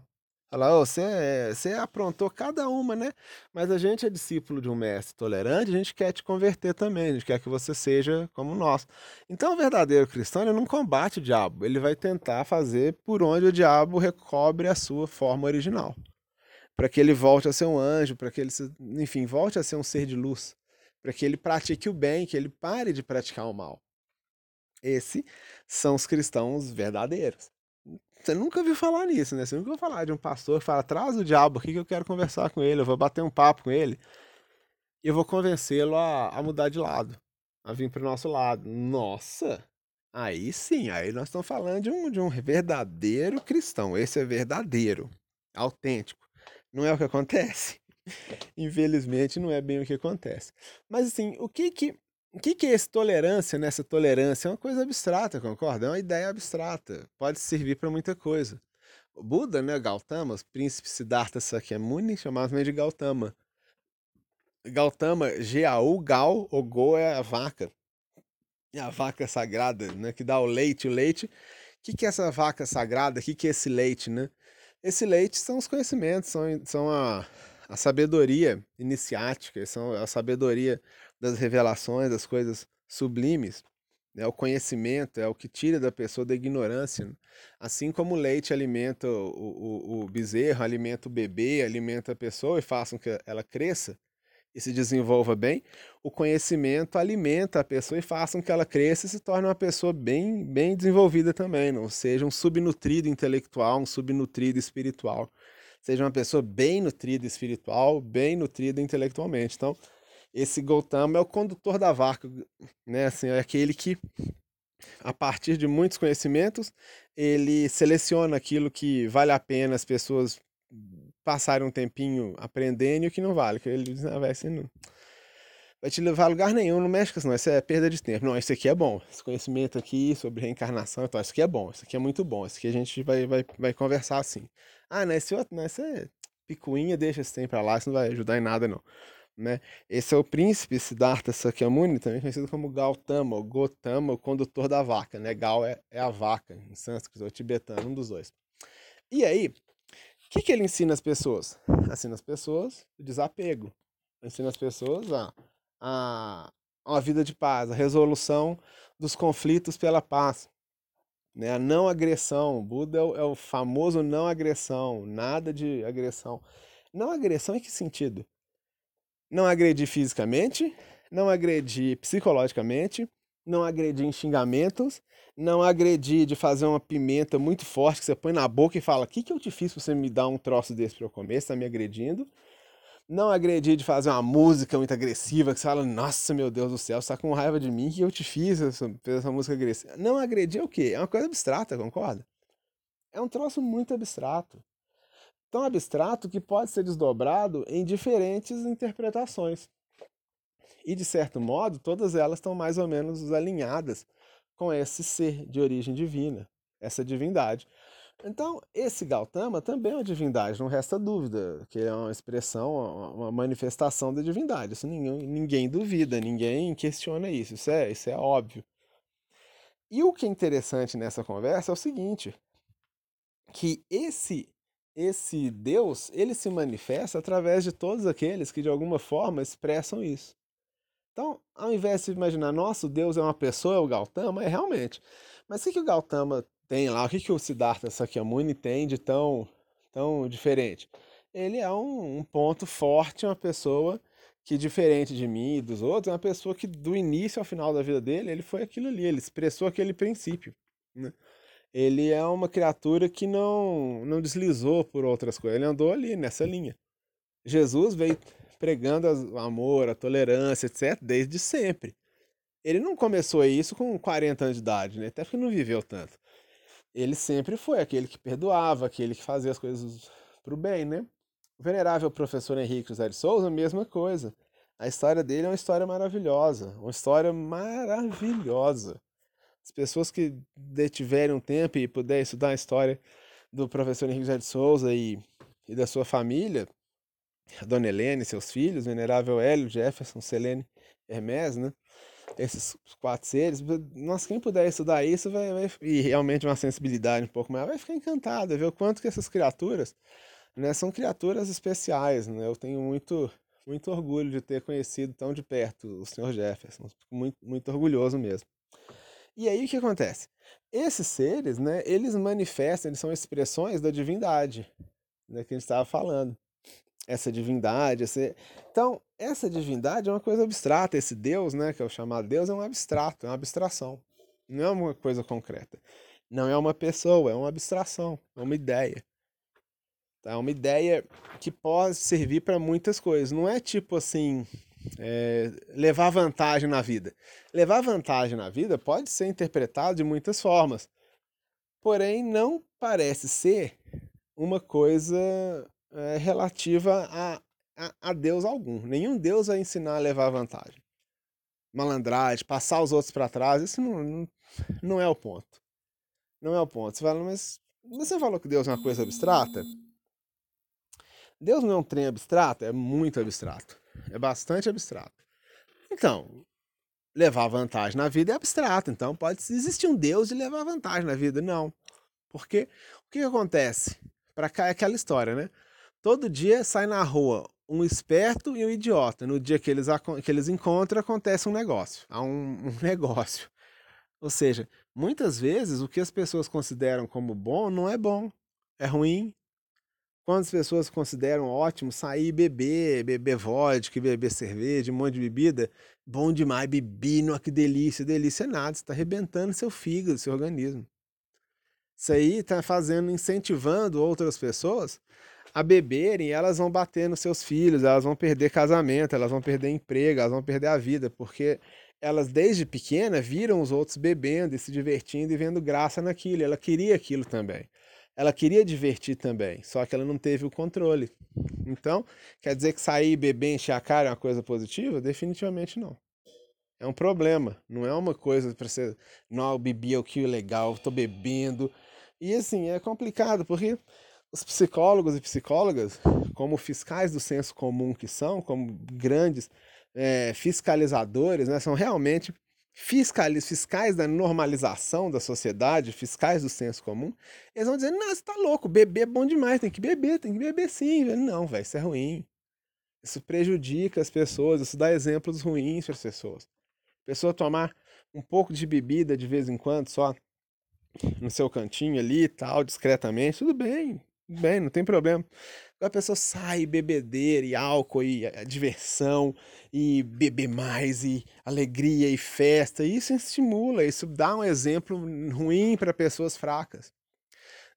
Speaker 1: Fala, oh, você, você aprontou cada uma, né? Mas a gente é discípulo de um mestre tolerante, a gente quer te converter também, a gente quer que você seja como nós. Então, o verdadeiro cristão ele não combate o diabo, ele vai tentar fazer por onde o diabo recobre a sua forma original. Para que ele volte a ser um anjo, para que ele, enfim, volte a ser um ser de luz, para que ele pratique o bem, que ele pare de praticar o mal. Esses são os cristãos verdadeiros. Você nunca ouviu falar nisso, né? Você nunca ouviu falar de um pastor que fala: traz o diabo aqui que eu quero conversar com ele, eu vou bater um papo com ele e eu vou convencê-lo a, a mudar de lado, a vir para o nosso lado. Nossa! Aí sim, aí nós estamos falando de um, de um verdadeiro cristão. Esse é verdadeiro, autêntico. Não é o que acontece? Infelizmente, não é bem o que acontece. Mas assim, o que que o que, que é essa tolerância nessa tolerância? É uma coisa abstrata, concorda? É uma ideia abstrata. Pode servir para muita coisa. O Buda, né, Gautama, o príncipe Siddhartha Sakyamuni, chamava também de Gautama. Gautama, G-A-U, Gal, o Go é a vaca. É a vaca sagrada, né, que dá o leite. O leite, o que, que é essa vaca sagrada? O que, que é esse leite, né? Esse leite são os conhecimentos, são, são a, a sabedoria iniciática, são a sabedoria das revelações, das coisas sublimes. É o conhecimento, é o que tira da pessoa da ignorância. Né? Assim como o leite alimenta o, o, o bezerro, alimenta o bebê, alimenta a pessoa e faz com que ela cresça e se desenvolva bem, o conhecimento alimenta a pessoa e faz com que ela cresça e se torne uma pessoa bem, bem desenvolvida também, não seja um subnutrido intelectual, um subnutrido espiritual, seja uma pessoa bem nutrida espiritual, bem nutrida intelectualmente. Então, esse Gautama é o condutor da vaca, né? Assim, é aquele que, a partir de muitos conhecimentos, ele seleciona aquilo que vale a pena as pessoas passarem um tempinho aprendendo e o que não vale. Que ele diz, ah, vai, assim, não vai te levar a lugar nenhum, não mexe com isso, não. Isso é perda de tempo. Não, isso aqui é bom. Esse conhecimento aqui sobre reencarnação, então, isso aqui é bom, isso aqui é muito bom. Isso aqui a gente vai, vai, vai conversar assim. Ah, não, esse outro, não, esse é picuinha, deixa esse tempo pra lá, isso não vai ajudar em nada, não. Né? Esse é o príncipe Siddhartha Sakyamuni, também conhecido como Gautama, ou Gotama, o condutor da vaca. Né? Gal é, é a vaca, em sânscrito ou tibetano, um dos dois. E aí, o que, que ele ensina as pessoas? Ensina as pessoas o desapego. Ensina as pessoas a, a, uma vida de paz, a resolução dos conflitos pela paz. Né? A não agressão. Buda é o, é o famoso não agressão, nada de agressão. Não agressão em que sentido? Não agredir fisicamente, não agredir psicologicamente, não agredir em xingamentos, não agredir de fazer uma pimenta muito forte que você põe na boca e fala: O que, que eu te fiz pra você me dar um troço desse pra eu comer? Você tá me agredindo. Não agredir de fazer uma música muito agressiva que você fala: Nossa, meu Deus do céu, você tá com raiva de mim, que eu te fiz essa, essa música agressiva? Não agredir é o quê? É uma coisa abstrata, concorda? É um troço muito abstrato tão abstrato que pode ser desdobrado em diferentes interpretações. E, de certo modo, todas elas estão mais ou menos alinhadas com esse ser de origem divina, essa divindade. Então, esse Gautama também é uma divindade, não resta dúvida, que é uma expressão, uma manifestação da divindade. Isso ninguém, ninguém duvida, ninguém questiona isso, isso é, isso é óbvio. E o que é interessante nessa conversa é o seguinte, que esse esse Deus, ele se manifesta através de todos aqueles que de alguma forma expressam isso. Então, ao invés de imaginar, nosso Deus é uma pessoa, é o Gautama, é realmente. Mas o que, que o Gautama tem lá? O que, que o Siddhartha Sakyamuni tem de tão, tão diferente? Ele é um, um ponto forte, uma pessoa que, diferente de mim e dos outros, é uma pessoa que do início ao final da vida dele, ele foi aquilo ali, ele expressou aquele princípio. Né? Ele é uma criatura que não, não deslizou por outras coisas, ele andou ali nessa linha. Jesus veio pregando o amor, a tolerância, etc., desde sempre. Ele não começou isso com 40 anos de idade, né? até porque não viveu tanto. Ele sempre foi aquele que perdoava, aquele que fazia as coisas para o bem, né? O venerável professor Henrique José de Souza, mesma coisa. A história dele é uma história maravilhosa, uma história maravilhosa. As pessoas que tiverem um tempo e puderem estudar a história do professor Henrique José de Souza e, e da sua família, a Dona Helene, seus filhos, o venerável Hélio, Jefferson, Selene, Hermes, né? Esses quatro seres, nós quem puder estudar isso vai, vai, e realmente uma sensibilidade um pouco maior, vai ficar encantado, ver o quanto que essas criaturas né, são criaturas especiais. Né? Eu tenho muito, muito orgulho de ter conhecido tão de perto o Sr. Jefferson, muito, muito orgulhoso mesmo. E aí o que acontece? Esses seres, né, eles manifestam, eles são expressões da divindade, né, que a gente estava falando. Essa divindade, então essa divindade é uma coisa abstrata. Esse Deus, né, que é o chamado Deus, é um abstrato, é uma abstração, não é uma coisa concreta. Não é uma pessoa, é uma abstração, é uma ideia. Tá? É uma ideia que pode servir para muitas coisas. Não é tipo assim, é, levar vantagem na vida. Levar vantagem na vida pode ser interpretado de muitas formas. Porém, não parece ser uma coisa é, relativa a, a, a, Deus algum. Nenhum Deus vai ensinar a levar vantagem. Malandragem, passar os outros para trás, isso não, não, não, é o ponto. Não é o ponto. Você fala, mas você falou que Deus é uma coisa abstrata? Deus não é um trem abstrato? É muito abstrato. É bastante abstrato. Então, levar vantagem na vida é abstrato. Então, pode existir um Deus de levar vantagem na vida? Não. Porque o que, que acontece? Para cá é aquela história, né? Todo dia sai na rua um esperto e um idiota. No dia que eles, que eles encontram, acontece um negócio. Há um, um negócio. Ou seja, muitas vezes o que as pessoas consideram como bom não é bom. É ruim, Quantas pessoas consideram ótimo sair e beber, beber vodka, beber cerveja, um monte de bebida? Bom demais, bebi, não, que delícia, delícia é nada, você está arrebentando seu fígado, seu organismo. Isso aí está fazendo, incentivando outras pessoas a beberem elas vão bater nos seus filhos, elas vão perder casamento, elas vão perder emprego, elas vão perder a vida, porque elas desde pequena viram os outros bebendo e se divertindo e vendo graça naquilo, ela queria aquilo também ela queria divertir também, só que ela não teve o controle. Então, quer dizer que sair, beber, encher a cara é uma coisa positiva? Definitivamente não. É um problema, não é uma coisa para ser, não, eu bebi o que legal, estou bebendo. E assim, é complicado, porque os psicólogos e psicólogas, como fiscais do senso comum que são, como grandes é, fiscalizadores, né, são realmente fiscais, fiscais da normalização da sociedade, fiscais do senso comum, eles vão dizer, não, você tá louco, beber é bom demais, tem que beber, tem que beber sim. Não, velho, isso é ruim. Isso prejudica as pessoas, isso dá exemplos ruins para as pessoas. Pessoa tomar um pouco de bebida de vez em quando, só no seu cantinho ali e tal, discretamente, tudo bem, tudo bem, não tem problema a pessoa sai, bebedeira e álcool e a, diversão e beber mais e alegria e festa. Isso estimula, isso dá um exemplo ruim para pessoas fracas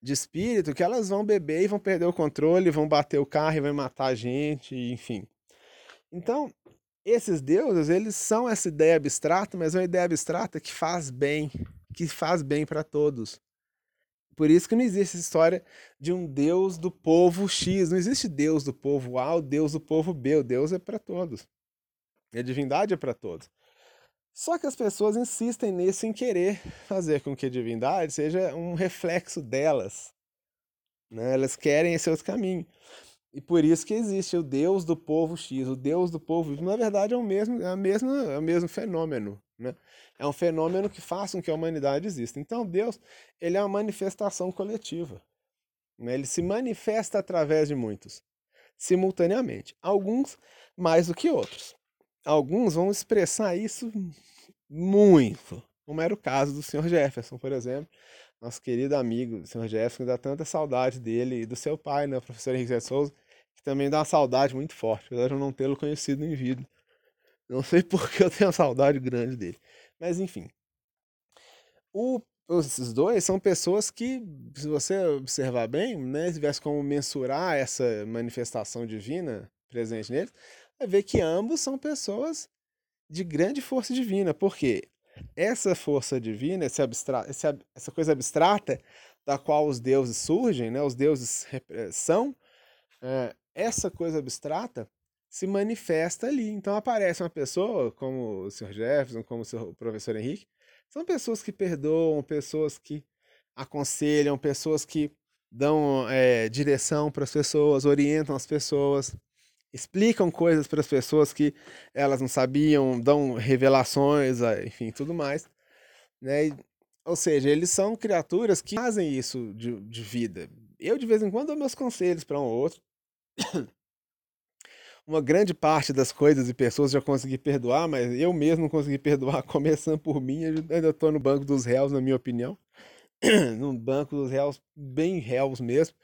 Speaker 1: de espírito que elas vão beber e vão perder o controle, vão bater o carro e vão matar a gente, enfim. Então, esses deuses, eles são essa ideia abstrata, mas é uma ideia abstrata que faz bem, que faz bem para todos. Por isso que não existe essa história de um Deus do povo X. Não existe Deus do povo A, o Deus do povo B. O Deus é para todos. E a divindade é para todos. Só que as pessoas insistem nisso em querer fazer com que a divindade seja um reflexo delas. Né? Elas querem esse outro caminho. E por isso que existe o Deus do povo X, o Deus do povo Y. Na verdade, é o mesmo, é a mesma, é o mesmo fenômeno. Né? É um fenômeno que faz com que a humanidade exista. Então, Deus ele é uma manifestação coletiva. Né? Ele se manifesta através de muitos, simultaneamente. Alguns mais do que outros. Alguns vão expressar isso muito, como era o caso do Sr. Jefferson, por exemplo. Nosso querido amigo, o Sr. Jefferson, dá tanta saudade dele e do seu pai, né, o professor Henrique Souza, que também dá uma saudade muito forte, apesar de eu não tê-lo conhecido em vida. Não sei por que eu tenho uma saudade grande dele. Mas enfim. O, esses dois são pessoas que, se você observar bem, né, se tivesse como mensurar essa manifestação divina presente neles, vai ver que ambos são pessoas de grande força divina. Porque essa força divina, esse esse, essa coisa abstrata da qual os deuses surgem, né, os deuses são, é, essa coisa abstrata se manifesta ali. Então aparece uma pessoa, como o Sr. Jefferson, como o professor Henrique, são pessoas que perdoam, pessoas que aconselham, pessoas que dão é, direção para as pessoas, orientam as pessoas, explicam coisas para as pessoas que elas não sabiam, dão revelações, enfim, tudo mais. Né? ou seja, eles são criaturas que fazem isso de, de vida. eu de vez em quando dou meus conselhos para um ou outro. Uma grande parte das coisas e pessoas já consegui perdoar, mas eu mesmo não consegui perdoar, começando por mim, ainda estou no banco dos réus, na minha opinião. no banco dos réus, bem réus mesmo,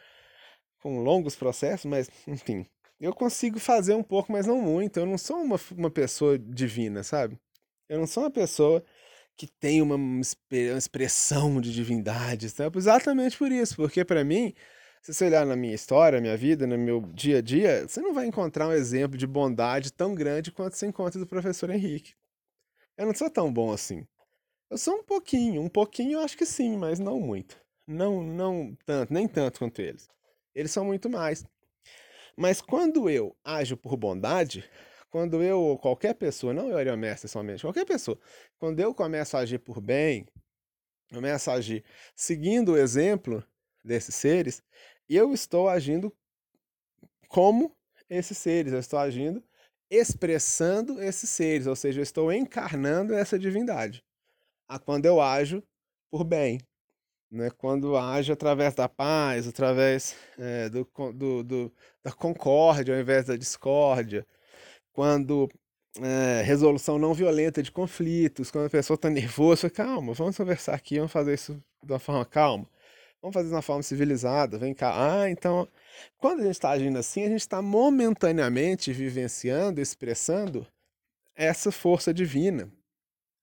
Speaker 1: com longos processos, mas enfim, eu consigo fazer um pouco, mas não muito. Eu não sou uma, uma pessoa divina, sabe? Eu não sou uma pessoa que tem uma, uma expressão de divindade, sabe? exatamente por isso, porque para mim se você olhar na minha história, minha vida, no meu dia a dia, você não vai encontrar um exemplo de bondade tão grande quanto você encontra do professor Henrique. Eu não sou tão bom assim. Eu sou um pouquinho, um pouquinho eu acho que sim, mas não muito. Não, não tanto, nem tanto quanto eles. Eles são muito mais. Mas quando eu ajo por bondade, quando eu ou qualquer pessoa, não eu Mestre somente, qualquer pessoa, quando eu começo a agir por bem, começo a agir seguindo o exemplo desses seres, eu estou agindo como esses seres, eu estou agindo expressando esses seres, ou seja, eu estou encarnando essa divindade. A quando eu ajo por bem, né? quando ajo através da paz, através é, do, do, do, da concórdia ao invés da discórdia, quando é, resolução não violenta de conflitos, quando a pessoa está nervosa, calma, vamos conversar aqui, vamos fazer isso de uma forma calma. Vamos fazer de uma forma civilizada, vem cá. Ah, então, quando a gente está agindo assim, a gente está momentaneamente vivenciando, expressando essa força divina.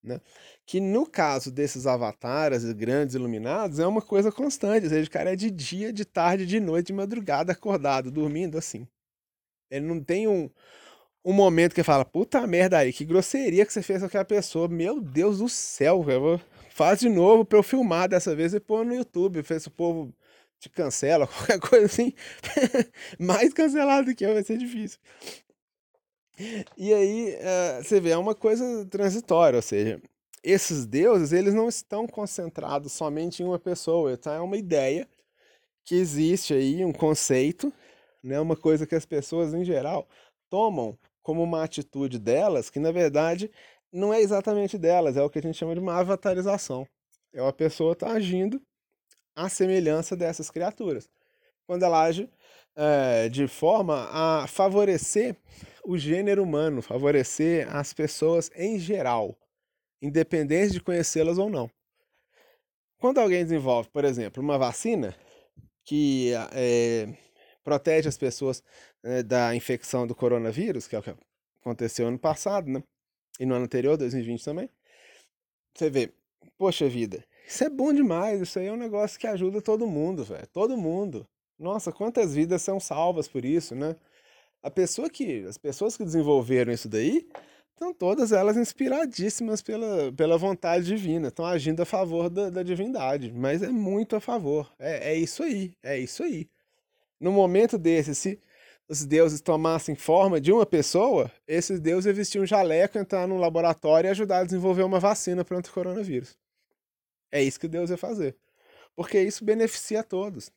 Speaker 1: Né? Que no caso desses avatares grandes iluminados é uma coisa constante, ou seja, o cara é de dia, de tarde, de noite, de madrugada, acordado, dormindo assim. Ele não tem um, um momento que fala, puta merda aí, que grosseria que você fez com aquela pessoa, meu Deus do céu, eu vou Faz de novo pra eu filmar dessa vez e pôr no YouTube. Se o povo te cancela, qualquer coisa assim. Mais cancelado que eu, vai ser difícil. E aí, uh, você vê, é uma coisa transitória, ou seja, esses deuses, eles não estão concentrados somente em uma pessoa, tá? É uma ideia que existe aí, um conceito, né? Uma coisa que as pessoas, em geral, tomam como uma atitude delas, que na verdade não é exatamente delas, é o que a gente chama de uma avatarização. É uma pessoa está agindo à semelhança dessas criaturas. Quando ela age é, de forma a favorecer o gênero humano, favorecer as pessoas em geral, independente de conhecê-las ou não. Quando alguém desenvolve, por exemplo, uma vacina que é, protege as pessoas é, da infecção do coronavírus, que é o que aconteceu ano passado, né? E no ano anterior, 2020 também, você vê, poxa vida, isso é bom demais, isso aí é um negócio que ajuda todo mundo, velho, todo mundo. Nossa, quantas vidas são salvas por isso, né? A pessoa que, as pessoas que desenvolveram isso daí, estão todas elas inspiradíssimas pela, pela vontade divina, estão agindo a favor da, da divindade, mas é muito a favor, é, é isso aí, é isso aí. No momento desse, se os deuses tomassem forma de uma pessoa, esses deuses iam vestir um jaleco, entrar num laboratório e ajudar a desenvolver uma vacina para o coronavírus. É isso que Deus ia fazer. Porque isso beneficia a todos.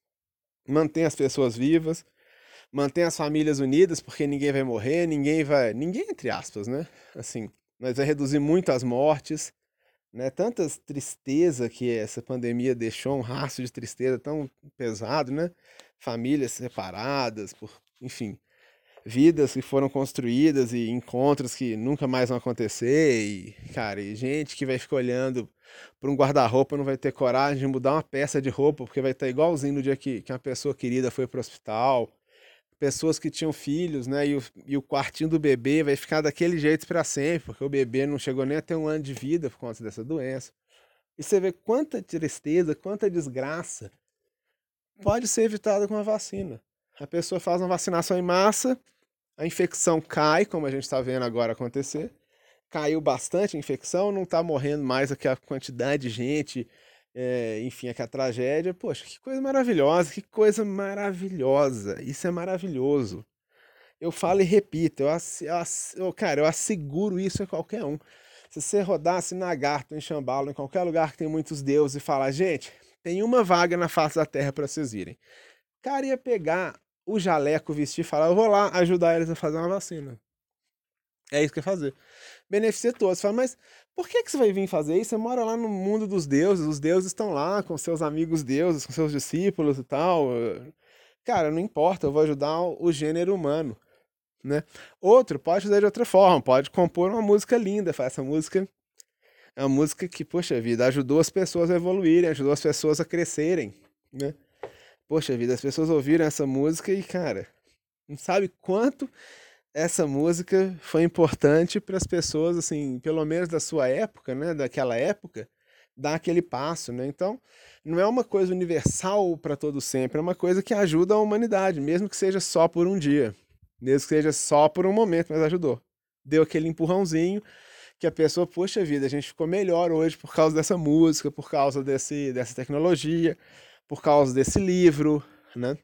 Speaker 1: Mantém as pessoas vivas, mantém as famílias unidas, porque ninguém vai morrer, ninguém vai. Ninguém, entre aspas, né? Assim, mas vai reduzir muito as mortes, né? Tantas tristeza que essa pandemia deixou, um rastro de tristeza tão pesado, né? Famílias separadas por enfim, vidas que foram construídas e encontros que nunca mais vão acontecer e, cara, e gente que vai ficar olhando para um guarda-roupa não vai ter coragem de mudar uma peça de roupa porque vai estar igualzinho no dia que, que uma pessoa querida foi para o hospital. Pessoas que tinham filhos, né? E o, e o quartinho do bebê vai ficar daquele jeito para sempre, porque o bebê não chegou nem a ter um ano de vida por conta dessa doença. E você vê quanta tristeza, quanta desgraça pode ser evitada com a vacina. A pessoa faz uma vacinação em massa, a infecção cai, como a gente está vendo agora acontecer. Caiu bastante a infecção, não está morrendo mais aquela quantidade de gente, é, enfim, aquela tragédia. Poxa, que coisa maravilhosa, que coisa maravilhosa. Isso é maravilhoso. Eu falo e repito, eu, eu, cara, eu asseguro isso a qualquer um. Se você rodasse na Garto, em Chambalo, em qualquer lugar que tem muitos deuses e falar, gente, tem uma vaga na face da terra para vocês irem. Cara ia pegar o jaleco vestir e falar: eu vou lá ajudar eles a fazer uma vacina. É isso que quer fazer. Beneficia todos. Você fala, mas por que, que você vai vir fazer isso? Você mora lá no mundo dos deuses, os deuses estão lá com seus amigos deuses, com seus discípulos e tal. Cara, não importa, eu vou ajudar o gênero humano. Né? Outro pode fazer de outra forma, pode compor uma música linda, faz essa música é uma música que, poxa vida, ajudou as pessoas a evoluírem, ajudou as pessoas a crescerem, né? Poxa vida, as pessoas ouviram essa música e, cara, não sabe quanto essa música foi importante para as pessoas, assim, pelo menos da sua época, né, daquela época, dar aquele passo, né? Então, não é uma coisa universal para todo sempre, é uma coisa que ajuda a humanidade, mesmo que seja só por um dia, mesmo que seja só por um momento, mas ajudou. Deu aquele empurrãozinho, que a pessoa, poxa vida, a gente ficou melhor hoje por causa dessa música, por causa desse, dessa tecnologia, por causa desse livro, né?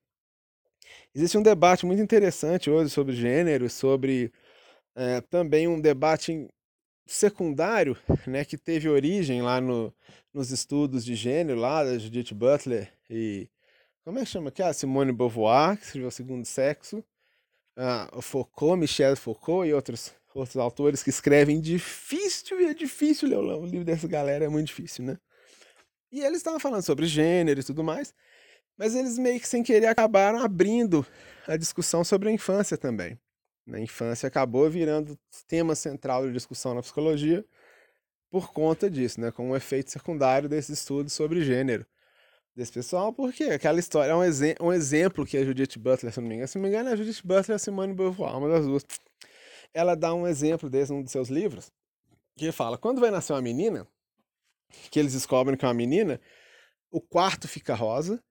Speaker 1: Existe um debate muito interessante hoje sobre gênero, sobre é, também um debate secundário, né, que teve origem lá no, nos estudos de gênero, lá da Judith Butler e como é que chama aqui? A Simone Beauvoir, que escreveu Segundo Sexo, a Foucault, Michel Foucault e outros outros autores que escrevem difícil, e é difícil ler o livro dessa galera, é muito difícil, né? E eles estavam falando sobre gênero e tudo mais, mas eles meio que sem querer acabaram abrindo a discussão sobre a infância também. Na infância acabou virando tema central de discussão na psicologia por conta disso, né? Com um efeito secundário desses estudos sobre gênero desse pessoal, porque aquela história é um, um exemplo que a Judith Butler, se não me engano, se não me engano, é a Judith Butler e a Simone Beauvoir, uma das duas ela dá um exemplo desse num dos seus livros, que fala, quando vai nascer uma menina, que eles descobrem que é uma menina, o quarto fica rosa,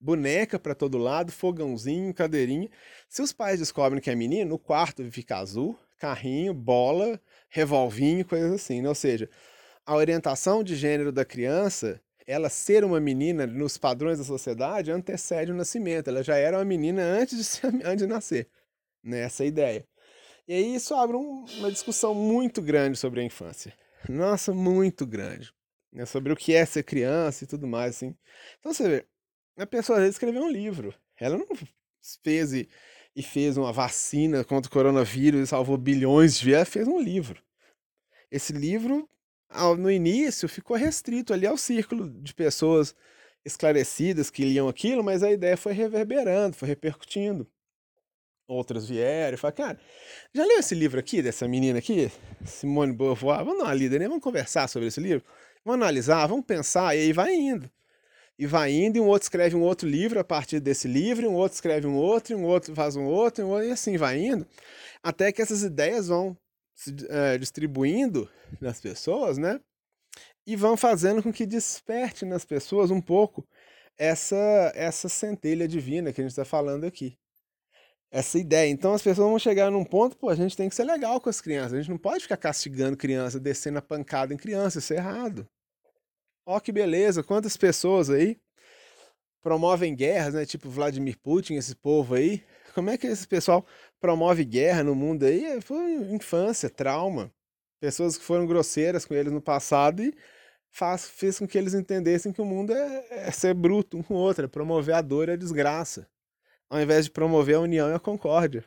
Speaker 1: boneca para todo lado, fogãozinho, cadeirinha. Se os pais descobrem que é menino, o quarto fica azul, carrinho, bola, revolvinho, coisas assim. Né? Ou seja, a orientação de gênero da criança, ela ser uma menina nos padrões da sociedade, antecede o nascimento. Ela já era uma menina antes de, ser, antes de nascer. Nessa né? ideia. E aí isso abre um, uma discussão muito grande sobre a infância. Nossa, muito grande. Né? Sobre o que é ser criança e tudo mais, assim. Então você vê, a pessoa às vezes escreveu um livro. Ela não fez e, e fez uma vacina contra o coronavírus e salvou bilhões de vidas. Fez um livro. Esse livro, no início, ficou restrito ali ao círculo de pessoas esclarecidas que liam aquilo, mas a ideia foi reverberando, foi repercutindo outras vieram e falaram, cara, já leu esse livro aqui, dessa menina aqui, Simone Beauvoir? Vamos dar uma lida, né? Vamos conversar sobre esse livro? Vamos analisar, vamos pensar, e aí vai indo. E vai indo, e um outro escreve um outro livro a partir desse livro, um outro escreve um outro, um outro faz um outro, um outro, e assim vai indo, até que essas ideias vão se é, distribuindo nas pessoas, né? E vão fazendo com que desperte nas pessoas um pouco essa, essa centelha divina que a gente está falando aqui essa ideia. Então as pessoas vão chegar num ponto, pô, a gente tem que ser legal com as crianças. A gente não pode ficar castigando criança, descendo a pancada em criança, isso é errado. Ó que beleza, quantas pessoas aí promovem guerras, né? Tipo Vladimir Putin, esse povo aí. Como é que esse pessoal promove guerra no mundo aí? É, foi infância, trauma. Pessoas que foram grosseiras com eles no passado e faz, fez com que eles entendessem que o mundo é, é ser bruto um com o outro, é promover a dor e a desgraça ao invés de promover a união e a concórdia,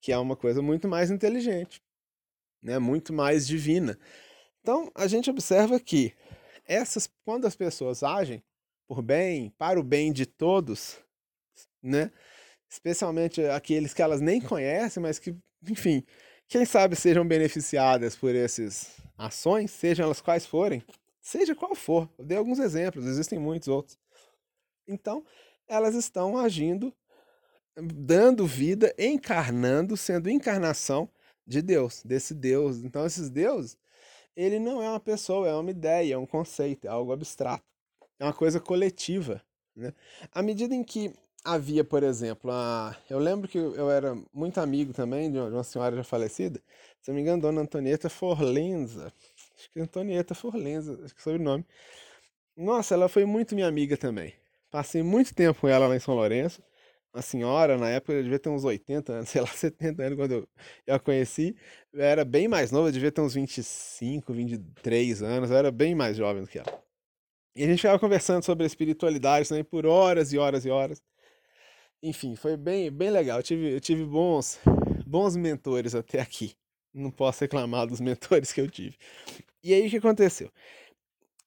Speaker 1: que é uma coisa muito mais inteligente, né? muito mais divina. Então, a gente observa que essas, quando as pessoas agem por bem, para o bem de todos, né? especialmente aqueles que elas nem conhecem, mas que, enfim, quem sabe sejam beneficiadas por essas ações, sejam elas quais forem, seja qual for. Eu dei alguns exemplos, existem muitos outros. Então, elas estão agindo, dando vida, encarnando, sendo encarnação de Deus, desse Deus. Então, esses deuses, ele não é uma pessoa, é uma ideia, é um conceito, é algo abstrato. É uma coisa coletiva. Né? À medida em que havia, por exemplo, a... eu lembro que eu era muito amigo também de uma senhora já falecida, se não me engano, Dona Antonieta Forlenza. Acho que Antonieta Forlenza, acho que é o sobrenome. Nossa, ela foi muito minha amiga também. Passei muito tempo com ela lá em São Lourenço. A senhora, na época, eu devia ter uns 80 anos, sei lá, 70 anos quando eu, eu a conheci. Eu era bem mais nova, devia ter uns 25, 23 anos. Eu era bem mais jovem do que ela. E a gente ficava conversando sobre espiritualidade também por horas e horas e horas. Enfim, foi bem, bem legal. Eu tive, eu tive bons, bons mentores até aqui. não posso reclamar dos mentores que eu tive. E aí o que aconteceu?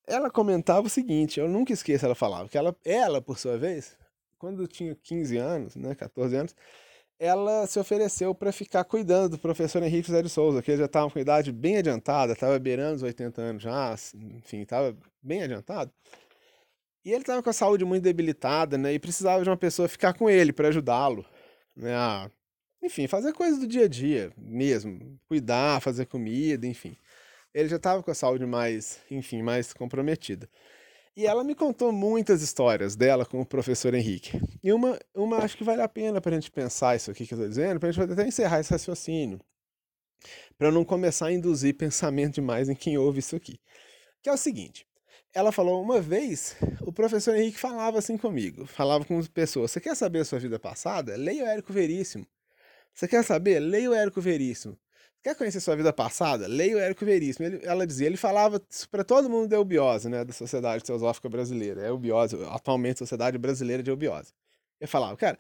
Speaker 1: Ela comentava o seguinte, eu nunca esqueço ela falava, que ela, ela por sua vez, quando tinha 15 anos, né, 14 anos, ela se ofereceu para ficar cuidando do professor Henrique José de Souza, que ele já estava com idade bem adiantada, estava beirando os 80 anos já, enfim, estava bem adiantado. E ele estava com a saúde muito debilitada, né? E precisava de uma pessoa ficar com ele para ajudá-lo, né? A, enfim, fazer coisas do dia a dia mesmo, cuidar, fazer comida, enfim. Ele já estava com a saúde mais, enfim, mais comprometida. E ela me contou muitas histórias dela com o professor Henrique. E uma, uma acho que vale a pena para a gente pensar isso aqui que eu estou dizendo, para a gente até encerrar esse raciocínio, para não começar a induzir pensamento demais em quem ouve isso aqui. Que é o seguinte: ela falou uma vez, o professor Henrique falava assim comigo, falava com as pessoas: Você quer saber a sua vida passada? Leia o Érico Veríssimo. Você quer saber? Leia o Érico Veríssimo. Quer conhecer sua vida passada? Leia o Érico Veríssimo. Ele, ela dizia, ele falava para todo mundo da eubiose, né, da Sociedade Teosófica Brasileira. É eubiose, atualmente Sociedade Brasileira de Eubiose. Ele falava, cara,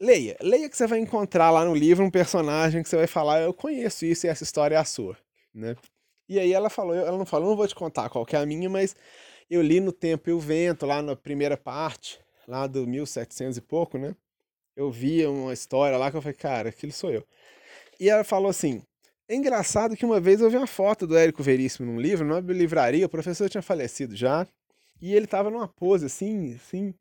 Speaker 1: leia, leia que você vai encontrar lá no livro um personagem que você vai falar, eu conheço isso e essa história é a sua, né? E aí ela falou, ela não falou, não vou te contar qual que é a minha, mas eu li no Tempo e o Vento, lá na primeira parte, lá do 1700 e pouco, né? Eu via uma história lá que eu falei, cara, aquilo sou eu. E ela falou assim: é engraçado que uma vez eu vi uma foto do Érico Veríssimo num livro, numa livraria, o professor tinha falecido já, e ele estava numa pose assim, assim.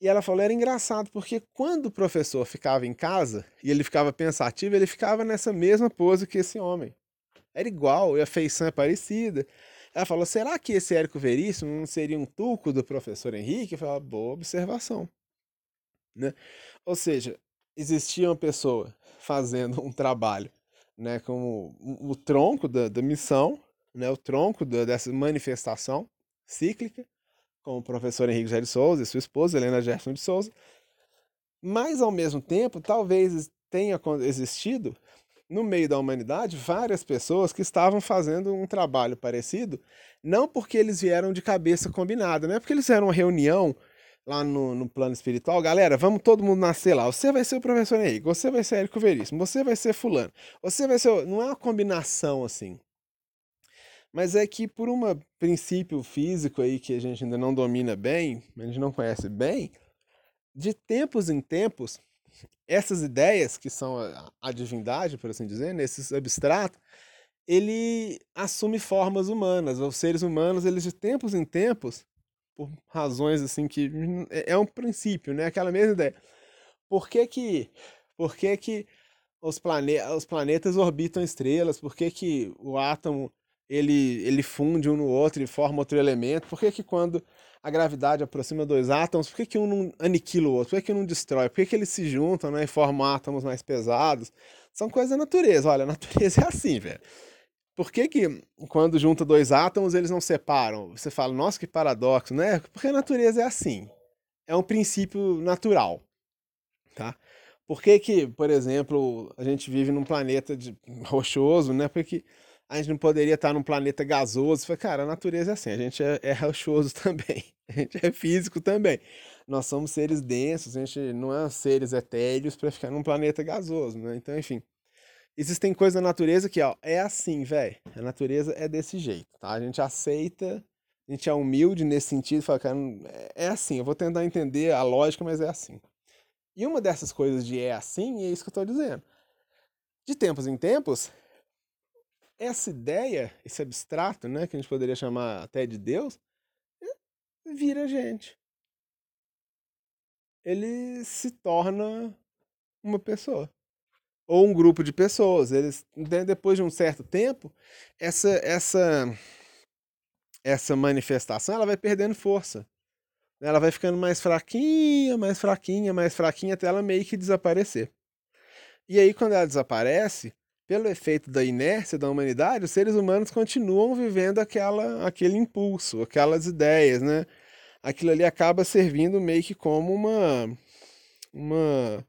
Speaker 1: E ela falou: era engraçado, porque quando o professor ficava em casa e ele ficava pensativo, ele ficava nessa mesma pose que esse homem. Era igual, e a feição é parecida. Ela falou: será que esse Érico Veríssimo não seria um tuco do professor Henrique? Eu falei: boa observação. Né? Ou seja, existia uma pessoa fazendo um trabalho né, como o tronco da, da missão, né, o tronco da, dessa manifestação cíclica, com o professor Henrique Jair de Souza e sua esposa, Helena Gerson de Souza, mas, ao mesmo tempo, talvez tenha existido, no meio da humanidade, várias pessoas que estavam fazendo um trabalho parecido, não porque eles vieram de cabeça combinada, não é porque eles fizeram uma reunião lá no, no plano espiritual, galera, vamos todo mundo nascer lá. Você vai ser o professor Henrique, você vai ser Érico Veríssimo, você vai ser fulano, você vai ser... Não é uma combinação assim. Mas é que por um princípio físico aí que a gente ainda não domina bem, a gente não conhece bem, de tempos em tempos, essas ideias que são a, a divindade, por assim dizer, nesses abstratos, ele assume formas humanas. Os seres humanos, eles de tempos em tempos, por razões assim que é, é um princípio, né? Aquela mesma ideia. Por que que, por que, que os, plane os planetas orbitam estrelas? Por que, que o átomo ele, ele funde um no outro e forma outro elemento? Por que, que quando a gravidade aproxima dois átomos, por que, que um não aniquila o outro? Por que, que um não destrói? Por que, que eles se juntam né, e formam átomos mais pesados? São coisas da natureza. Olha, a natureza é assim, velho. Por que, que quando junta dois átomos eles não separam? Você fala, nossa, que paradoxo, né? Porque a natureza é assim. É um princípio natural, tá? Por que, que por exemplo, a gente vive num planeta de... rochoso, né? Porque a gente não poderia estar num planeta gasoso. Fala, cara, a natureza é assim, a gente é, é rochoso também, a gente é físico também. Nós somos seres densos, a gente não é seres etéreos para ficar num planeta gasoso, né? Então, enfim, existem coisas na natureza que, ó, é assim, velho. A natureza é desse jeito, tá? A gente aceita, a gente é humilde nesse sentido, fala, cara, é, é assim, eu vou tentar entender a lógica, mas é assim. E uma dessas coisas de é assim, é isso que eu tô dizendo. De tempos em tempos, essa ideia, esse abstrato, né, que a gente poderia chamar até de Deus, vira gente. Ele se torna uma pessoa ou um grupo de pessoas. Eles, depois de um certo tempo, essa, essa, essa manifestação ela vai perdendo força. Ela vai ficando mais fraquinha, mais fraquinha, mais fraquinha, até ela meio que desaparecer. E aí, quando ela desaparece, pelo efeito da inércia da humanidade, os seres humanos continuam vivendo aquela, aquele impulso, aquelas ideias, né? Aquilo ali acaba servindo meio que como uma, uma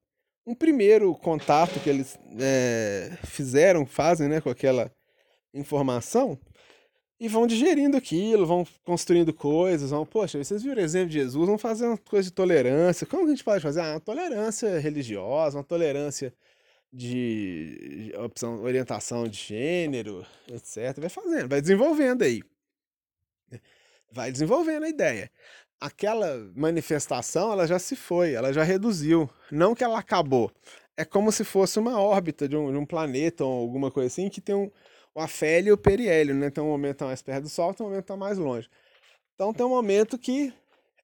Speaker 1: um primeiro contato que eles é, fizeram, fazem né, com aquela informação e vão digerindo aquilo, vão construindo coisas, vão, poxa, vocês viram o exemplo de Jesus, vão fazer uma coisa de tolerância. Como a gente pode fazer? Ah, uma tolerância religiosa, uma tolerância de opção, orientação de gênero, etc. Vai fazendo, vai desenvolvendo aí. Vai desenvolvendo a ideia. Aquela manifestação, ela já se foi, ela já reduziu. Não que ela acabou. É como se fosse uma órbita de um, de um planeta ou alguma coisa assim que tem um, o afélio e o periélio, né? Tem um momento tá mais perto do Sol, tem um momento tá mais longe. Então tem um momento que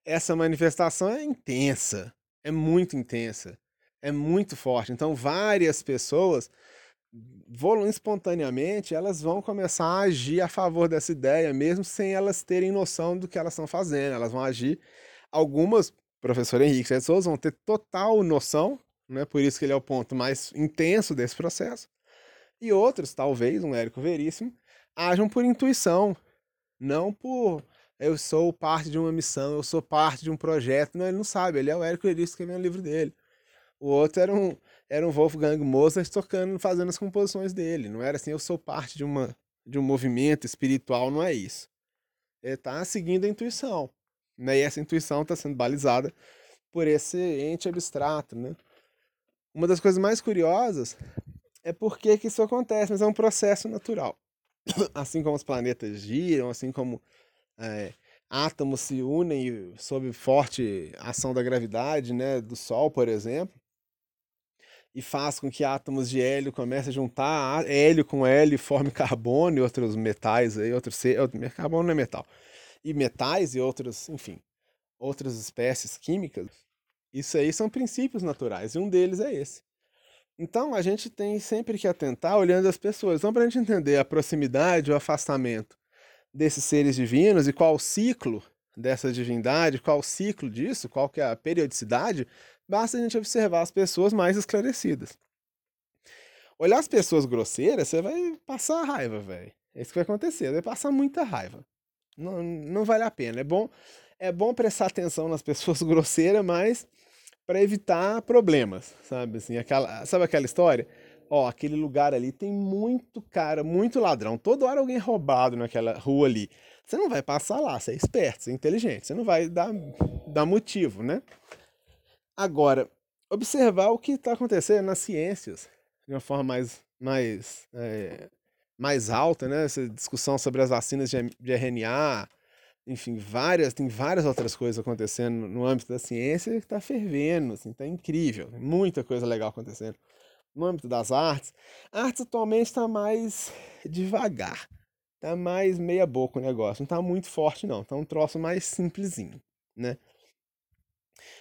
Speaker 1: essa manifestação é intensa, é muito intensa é muito forte. Então, várias pessoas, espontaneamente, elas vão começar a agir a favor dessa ideia, mesmo sem elas terem noção do que elas estão fazendo. Elas vão agir. Algumas, professor Henrique de Souza, vão ter total noção, né? por isso que ele é o ponto mais intenso desse processo. E outros, talvez, um Érico Veríssimo, ajam por intuição, não por eu sou parte de uma missão, eu sou parte de um projeto. Não, ele não sabe, ele é o Érico Veríssimo escrevendo o livro dele. O outro era um, era um Wolfgang Mozart tocando, fazendo as composições dele. Não era assim, eu sou parte de, uma, de um movimento espiritual, não é isso. Ele está seguindo a intuição. Né? E essa intuição está sendo balizada por esse ente abstrato. Né? Uma das coisas mais curiosas é por que, isso acontece, mas é um processo natural. Assim como os planetas giram, assim como é, átomos se unem sob forte ação da gravidade, né, do Sol, por exemplo, e faz com que átomos de hélio comecem a juntar hélio com hélio e forme carbono e outros metais aí, outros carbono não é metal. E metais e outros, enfim, outras espécies químicas. Isso aí são princípios naturais e um deles é esse. Então a gente tem sempre que atentar olhando as pessoas. Então, para a gente entender a proximidade, o afastamento desses seres divinos e qual o ciclo dessa divindade, qual o ciclo disso, qual que é a periodicidade, Basta a gente observar as pessoas mais esclarecidas. Olhar as pessoas grosseiras, você vai passar raiva, velho. É isso que vai acontecer, vai passar muita raiva. Não, não vale a pena. É bom, é bom prestar atenção nas pessoas grosseiras, mas para evitar problemas, sabe? Assim, aquela, sabe aquela história? Ó, aquele lugar ali tem muito cara, muito ladrão. Toda hora alguém roubado naquela rua ali. Você não vai passar lá, você é esperto, você é inteligente, você não vai dar, dar motivo, né? Agora, observar o que está acontecendo nas ciências de uma forma mais, mais, é, mais alta, né? Essa discussão sobre as vacinas de, RNA, enfim, várias, tem várias outras coisas acontecendo no âmbito da ciência que está fervendo, assim, tá incrível, muita coisa legal acontecendo. No âmbito das artes, a arte atualmente está mais devagar, tá mais meia boca o negócio, não tá muito forte não, tá um troço mais simplesinho, né?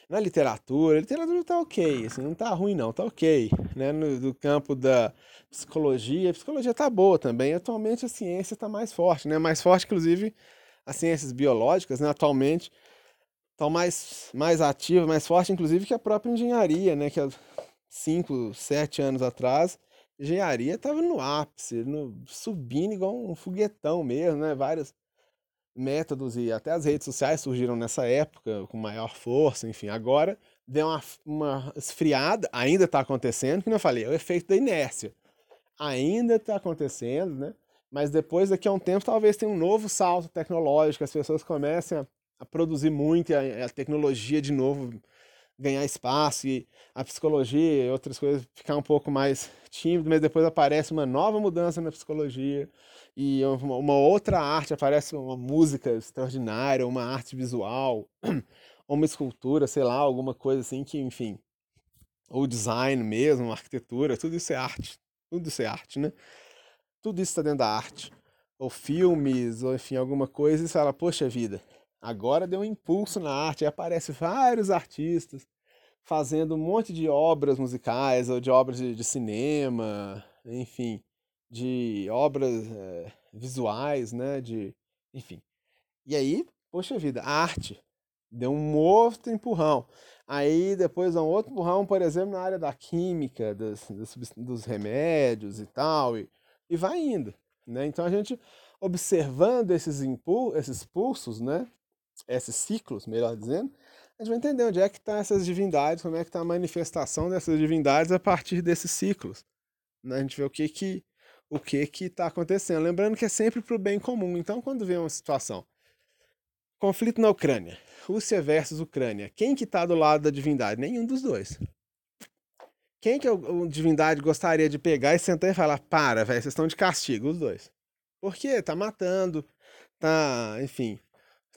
Speaker 1: Na literatura, a literatura tá ok, assim, não tá ruim não, tá ok. Né? No, do campo da psicologia, a psicologia tá boa também. Atualmente a ciência está mais forte, né? Mais forte, inclusive, as ciências biológicas, né? Atualmente estão mais, mais ativas, mais forte, inclusive, que a própria engenharia, né? Que há 5, 7 anos atrás, engenharia estava no ápice, no, subindo igual um foguetão mesmo, né? Várias métodos e até as redes sociais surgiram nessa época com maior força, enfim. Agora deu uma, uma esfriada, ainda está acontecendo, como eu falei, é o efeito da inércia. Ainda está acontecendo, né? Mas depois, daqui a um tempo, talvez tenha um novo salto tecnológico, as pessoas comecem a, a produzir muito a, a, tecnologia de novo ganhar espaço e a psicologia e outras coisas ficar um pouco mais tímido, mas depois aparece uma nova mudança na psicologia e uma outra arte, aparece uma música extraordinária, uma arte visual, uma escultura, sei lá, alguma coisa assim que, enfim, ou design mesmo, arquitetura, tudo isso é arte, tudo isso é arte, né? Tudo isso está dentro da arte. Ou filmes, ou enfim, alguma coisa, e você fala, poxa vida, agora deu um impulso na arte, e aparece vários artistas fazendo um monte de obras musicais, ou de obras de, de cinema, enfim, de obras é, visuais, né? De, enfim. E aí, poxa vida, a arte deu um outro empurrão. Aí depois um outro empurrão, por exemplo, na área da química, dos, dos, dos remédios e tal, e, e vai indo. Né? Então a gente observando esses, impul esses pulsos, né? esses ciclos, melhor dizendo, a gente vai entender onde é que estão tá essas divindades, como é que está a manifestação dessas divindades a partir desses ciclos. Né? A gente vê o que que o que que está acontecendo. Lembrando que é sempre para o bem comum. Então, quando vem uma situação, conflito na Ucrânia, Rússia versus Ucrânia, quem que está do lado da divindade? Nenhum dos dois. Quem que a divindade gostaria de pegar e sentar e falar: para, velho, vocês estão de castigo, os dois. Por quê? Tá matando, tá, enfim,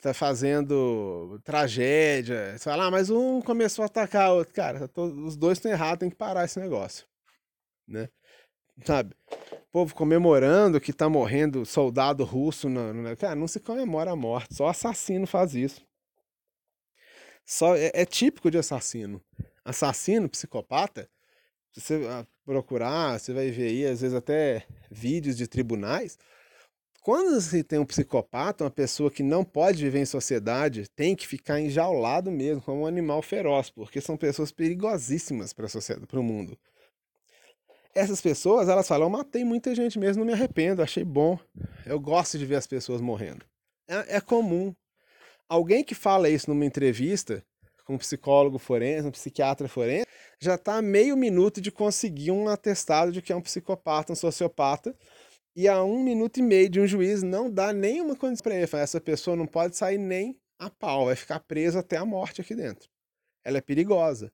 Speaker 1: tá fazendo tragédia. Você fala, ah, mas um começou a atacar o outro. Cara, tô, os dois estão errados, tem que parar esse negócio. Né? Sabe? O povo comemorando que tá morrendo soldado russo. No, no... Cara, não se comemora a morte, só assassino faz isso. Só é, é típico de assassino. Assassino, psicopata, se você ah, procurar, você vai ver aí, às vezes até vídeos de tribunais quando você tem um psicopata, uma pessoa que não pode viver em sociedade, tem que ficar enjaulado mesmo, como um animal feroz, porque são pessoas perigosíssimas para o mundo. Essas pessoas, elas falam, eu matei muita gente mesmo, não me arrependo, achei bom. Eu gosto de ver as pessoas morrendo. É, é comum. Alguém que fala isso numa entrevista, com um psicólogo forense, um psiquiatra forense, já está a meio minuto de conseguir um atestado de que é um psicopata, um sociopata, e a um minuto e meio de um juiz não dá nenhuma condição para ele. Essa pessoa não pode sair nem a pau, vai ficar presa até a morte aqui dentro. Ela é perigosa.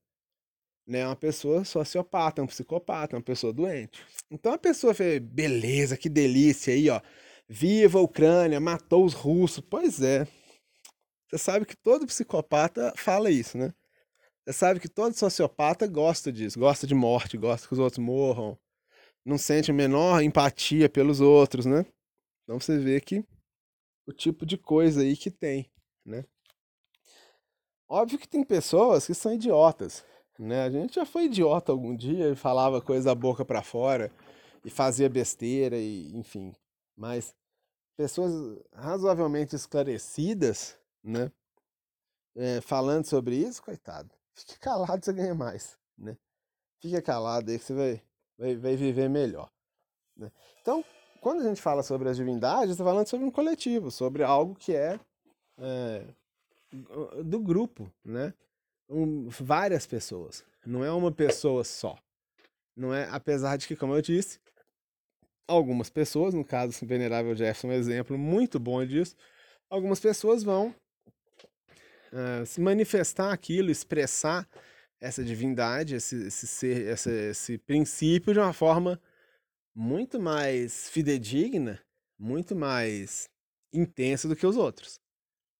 Speaker 1: Né? Uma pessoa sociopata, um psicopata, uma pessoa doente. Então a pessoa fez, beleza, que delícia aí, ó. Viva a Ucrânia, matou os russos. Pois é. Você sabe que todo psicopata fala isso, né? Você sabe que todo sociopata gosta disso, gosta de morte, gosta que os outros morram, não sente a menor empatia pelos outros, né? Então você vê que o tipo de coisa aí que tem, né? Óbvio que tem pessoas que são idiotas, né? A gente já foi idiota algum dia e falava coisa da boca para fora e fazia besteira e enfim, mas pessoas razoavelmente esclarecidas, né? É, falando sobre isso, coitado, fique calado você ganha mais, né? Fica calado aí que você vai vai, vai viver melhor. Né? Então, quando a gente fala sobre as divindades, está falando sobre um coletivo, sobre algo que é, é do grupo, né? Um, várias pessoas. Não é uma pessoa só. Não é, apesar de que, como eu disse, algumas pessoas, no caso o Venerável Jefferson é um exemplo muito bom disso, algumas pessoas vão uh, se manifestar aquilo, expressar essa divindade, esse, esse ser, esse, esse princípio de uma forma muito mais fidedigna, muito mais intensa do que os outros.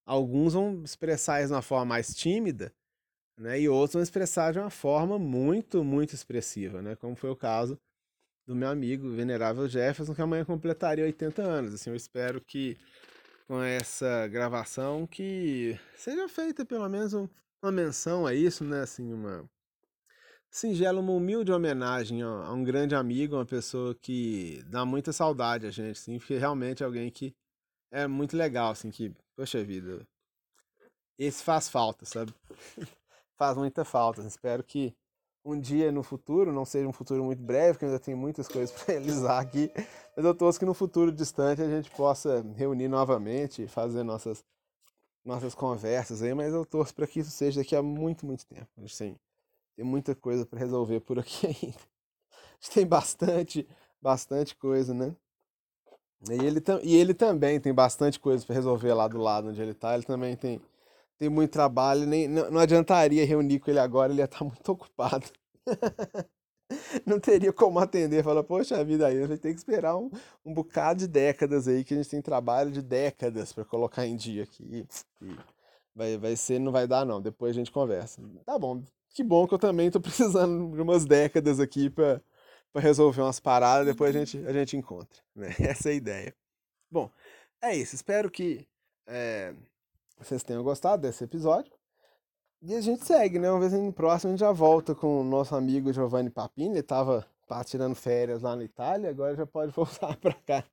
Speaker 1: Alguns vão expressar isso de uma forma mais tímida, né? E outros vão expressar de uma forma muito, muito expressiva, né? Como foi o caso do meu amigo venerável Jefferson, que amanhã completaria 80 anos. Assim, eu espero que com essa gravação que seja feita pelo menos um, uma menção a isso, né? Assim, uma singela, uma humilde homenagem a, um grande amigo, uma pessoa que dá muita saudade a gente, assim, porque realmente é alguém que é muito legal, assim, que, poxa vida, esse faz falta, sabe? faz muita falta. Espero que um dia no futuro, não seja um futuro muito breve, porque ainda tenho muitas coisas para realizar aqui, mas eu torço que no futuro distante a gente possa reunir novamente fazer nossas nossas conversas aí, mas eu torço para que isso seja daqui a muito, muito tempo. Assim, tem muita coisa para resolver por aqui ainda. A gente tem bastante, bastante coisa, né? E ele, e ele também tem bastante coisa para resolver lá do lado onde ele tá. Ele também tem, tem muito trabalho. Nem, não, não adiantaria reunir com ele agora, ele ia estar tá muito ocupado. não teria como atender. Fala, poxa vida, aí a gente tem que esperar um, um bocado de décadas aí, que a gente tem trabalho de décadas para colocar em dia aqui. E vai, vai ser, não vai dar não, depois a gente conversa. Tá bom, que bom que eu também tô precisando de umas décadas aqui para resolver umas paradas, depois a gente, a gente encontra, né? Essa é a ideia. Bom, é isso, espero que é, vocês tenham gostado desse episódio. E a gente segue, né? Uma vez no próximo a gente já volta com o nosso amigo Giovanni Papini. Ele tava tirando férias lá na Itália, agora já pode voltar para cá.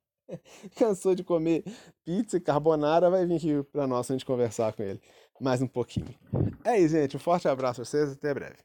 Speaker 1: Cansou de comer pizza e carbonara, vai vir aqui para nós a gente conversar com ele mais um pouquinho. É isso, gente. Um forte abraço a vocês até breve.